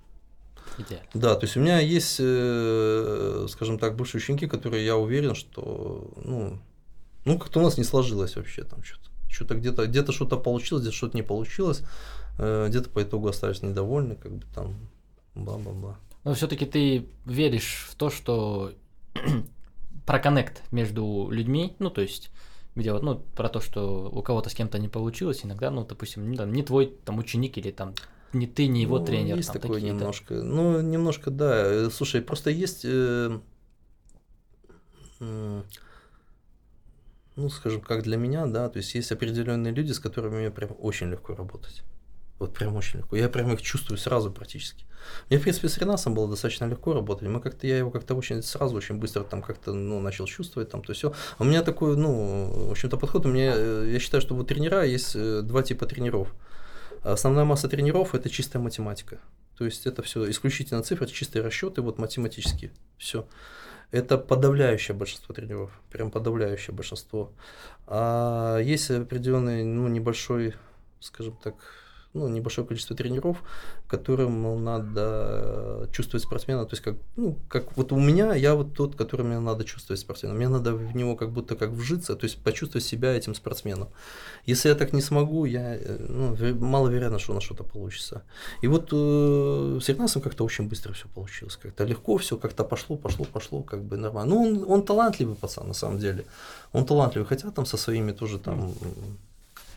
Идеально. Да, то есть у меня есть, э, скажем так, бывшие ученики, которые я уверен, что, ну, ну как-то у нас не сложилось вообще там что-то. Что-то где-то, где-то что-то получилось, где-то что-то не получилось, э, где-то по итогу остались недовольны, как бы там, бла-бла-бла. Но все-таки ты веришь в то, что про коннект между людьми, ну, то есть, где вот, ну, про то, что у кого-то с кем-то не получилось, иногда, ну, допустим, не, там, не твой там ученик или там не ты, не его Ну, тренер. Есть там, такое немножко. Ну, немножко, да. Э, Слушай, просто есть, э, м, ну, скажем, как для меня, да, то есть есть определенные люди, с которыми мне прям очень легко работать. Вот прям очень легко. Я прям их чувствую сразу практически. Мне, в принципе, с Ренасом было достаточно легко работать. Мы как-то, я его как-то очень сразу, очень быстро там как-то, ну, начал чувствовать там, то все. У меня такой, ну, в общем-то, подход. У меня, э, я считаю, что вот тренера есть э, два типа тренеров. Основная масса тренеров это чистая математика. То есть это все исключительно цифры, чистые расчеты, вот математические. Все. Это подавляющее большинство тренеров, прям подавляющее большинство. А есть определенный, ну, небольшой, скажем так, ну, небольшое количество тренеров, которым надо чувствовать спортсмена. То есть, как, ну, как вот у меня, я вот тот, который мне надо чувствовать спортсмена. Мне надо в него как будто как вжиться, то есть почувствовать себя этим спортсменом. Если я так не смогу, я, э, ну, ве- маловероятно, что у нас что-то получится. И вот э, с Игнасом как-то очень быстро все получилось. Как-то легко все, как-то пошло, пошло, пошло, как бы нормально. Ну, он, он талантливый пацан, на самом деле. Он талантливый, хотя там со своими тоже там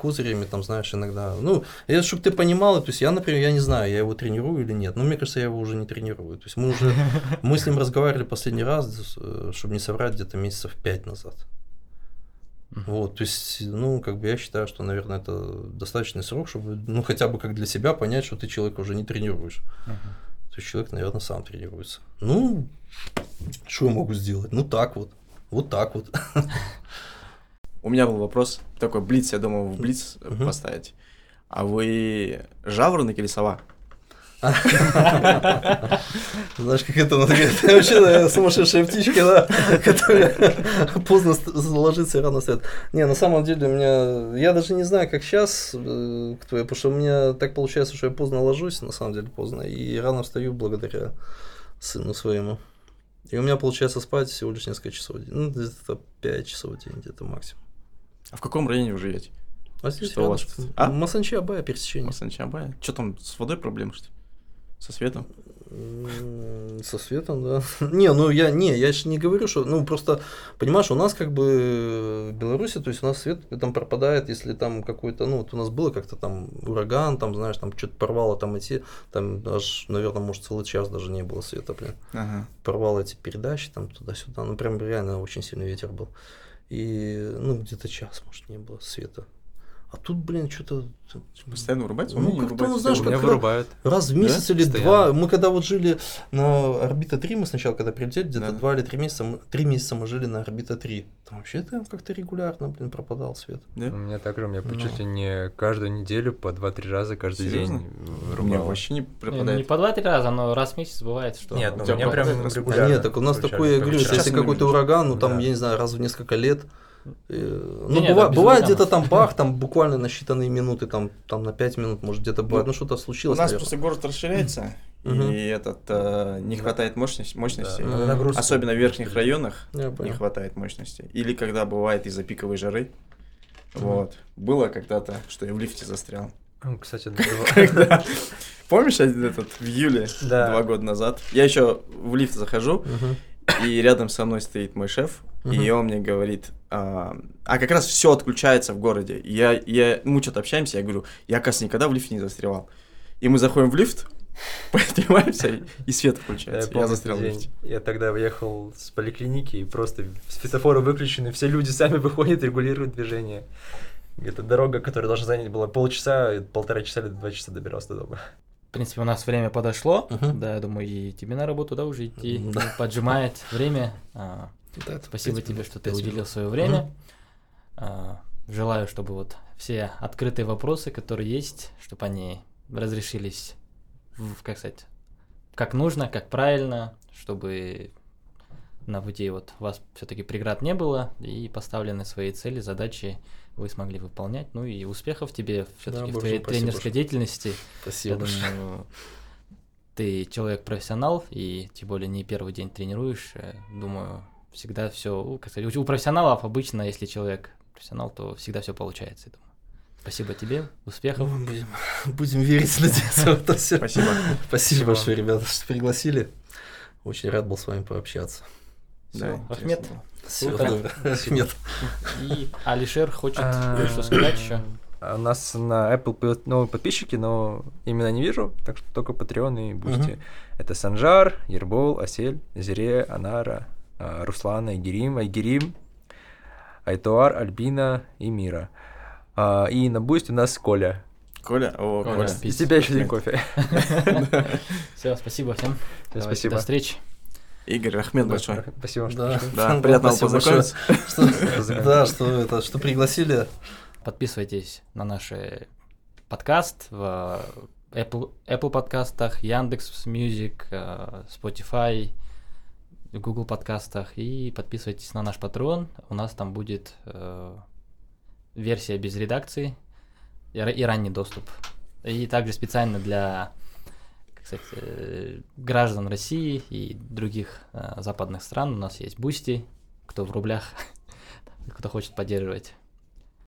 козырями, там, знаешь, иногда. Ну, это чтобы ты понимал, то есть я, например, я не знаю, я его тренирую или нет. Но мне кажется, я его уже не тренирую. То есть мы уже, мы с ним разговаривали последний раз, э, чтобы не соврать, где-то месяцев пять назад. Вот, то есть, ну, как бы я считаю, что, наверное, это достаточный срок, чтобы, ну, хотя бы как для себя понять, что ты человека уже не тренируешь. Мгм. То есть человек, наверное, сам тренируется. Ну, что я могу сделать? Ну, так вот. Вот так вот. У меня был вопрос, такой блиц, я думал, в блиц э, Мгм. поставить. А вы жаворонок или сова? Знаешь, как это, ну, такая вообще сумасшедшая птичка, да, которая поздно ложится и рано встает. Не, на самом деле у меня, я даже не знаю, как сейчас, кто я, потому что у меня так получается, что я поздно ложусь, на самом деле поздно, и рано встаю благодаря сыну своему. И у меня получается спать всего лишь несколько часов в день, ну, где-то 5 часов в день, где-то максимум. А в каком районе вы живете? А здесь Что у вас? А? Масанчи Абая, пересечение. Масанчабая? Что там, с водой проблемы, что ли? Со светом? Со светом, да. Не, ну я не, я же не говорю, что, ну просто, понимаешь, у нас как бы в Беларуси, то есть у нас свет там пропадает, если там какой-то, ну вот у нас было как-то там ураган, там, знаешь, там что-то порвало там эти, там аж, наверное, может целый час даже не было света, блин. Ага. Порвало эти передачи там туда-сюда, ну прям реально очень сильный ветер был. И, ну, где-то час, может, не было света. А тут, блин, что-то... Постоянно вырубается? У Ну, меня не как-то, ну, знаешь, как- вырубают. Раз в месяц или Постоянно. два. Мы когда вот жили на орбита 3, мы сначала, когда прилетели, где-то Да. два или три месяца, мы- три месяца мы жили на орбита 3. Там вообще там как-то регулярно, блин, пропадал свет. Да? У меня также, у меня Ну. чуть ли не каждую неделю по 2-3 раза каждый Серьезно? день У меня вообще не Не, ну, не пропадает. по два-три раза, но раз в месяц бывает, что... Нет, ну, у меня прям пропадает Да регулярно. нет, так у нас такое, я говорю, если какой-то не ураган, ну там, Да. я не знаю, раз в несколько лет. Э, Ну, Не-не, быва- бывает ураганов. где-то там бах, там буквально на считанные минуты, там, там на 5 минут, может, где-то бывает, ну что-то У случилось, нас наверное. просто город расширяется, и этот э, не хватает мощности, мощности. Да. Особенно в верхних районах не хватает мощности. Или когда бывает из-за пиковой жары. Вот. Было когда-то, что я в лифте застрял. Ну, Кстати, Когда... Помнишь один этот в июле Да. два года назад? Я еще в лифт захожу. И рядом со мной стоит мой шеф, и он мне говорит, а, а как раз все отключается в городе. И я, я, мы что-то общаемся, я говорю, я, оказывается, никогда в лифте не застревал. И мы заходим в лифт, поднимаемся, и- свет Я включается. Я, помню застрял в лифте. Я тогда уехал с поликлиники, и просто светофоры выключены, все люди сами выходят, регулируют движение. Это дорога, которая должна занять была полчаса, полтора часа или два часа добирался до дома. В принципе, у нас время подошло. Мгм. Да, я думаю, и тебе на работу, да, уже идти. Да. Поджимает время. А, Да, Спасибо пять тебе, минут, что ты пять уделил минут. свое время. А, Желаю, чтобы вот все открытые вопросы, которые есть, чтобы они разрешились, в, как сказать, как нужно, как правильно, чтобы на пути вот у вас все-таки преград не было, и поставлены свои цели, задачи вы смогли выполнять. Ну и успехов тебе все-таки в большое твоей тренерской что- деятельности. Я Спасибо большое. думаю, ты человек-профессионал, и тем более не первый день тренируешь. э, Думаю, всегда все, как сказать, у- профессионалов обычно, если человек профессионал, то всегда все получается. я думаю. Спасибо тебе, успехов. Ну, будем, будем верить, надеяться в это все. Спасибо. Спасибо большое, ребята, что пригласили. Очень рад был с вами пообщаться. Да, Ахмед. было. Ахмед. И Алишер хочет А, что сказать еще. а У нас на Apple новые подписчики, но именно не вижу, так что только Patreon и Boosty. Это Санжар, Ербол, Асель, Зире, Анара, а, Руслана, Айгерим, Айгерим, Айтуар, Альбина и Мира. И на Boosty у нас Коля. Коля, о, Коля. Из тебя еще один кофе. Все, спасибо всем. Спасибо. До встречи. Игорь, Ахмед большой. Спасибо, что Да, пришли. Да, приятно познакомиться. что- Да, что это, что пригласили. Подписывайтесь на наш э, подкаст в Apple, Apple подкастах, Яндекс Music, э, Spotify, Google подкастах и подписывайтесь на наш Patreon. У нас там будет э, версия без редакции и ранний доступ. И также специально для как сказать, э, граждан России и других э, западных стран. У нас есть Boosty, кто в рублях, кто хочет поддерживать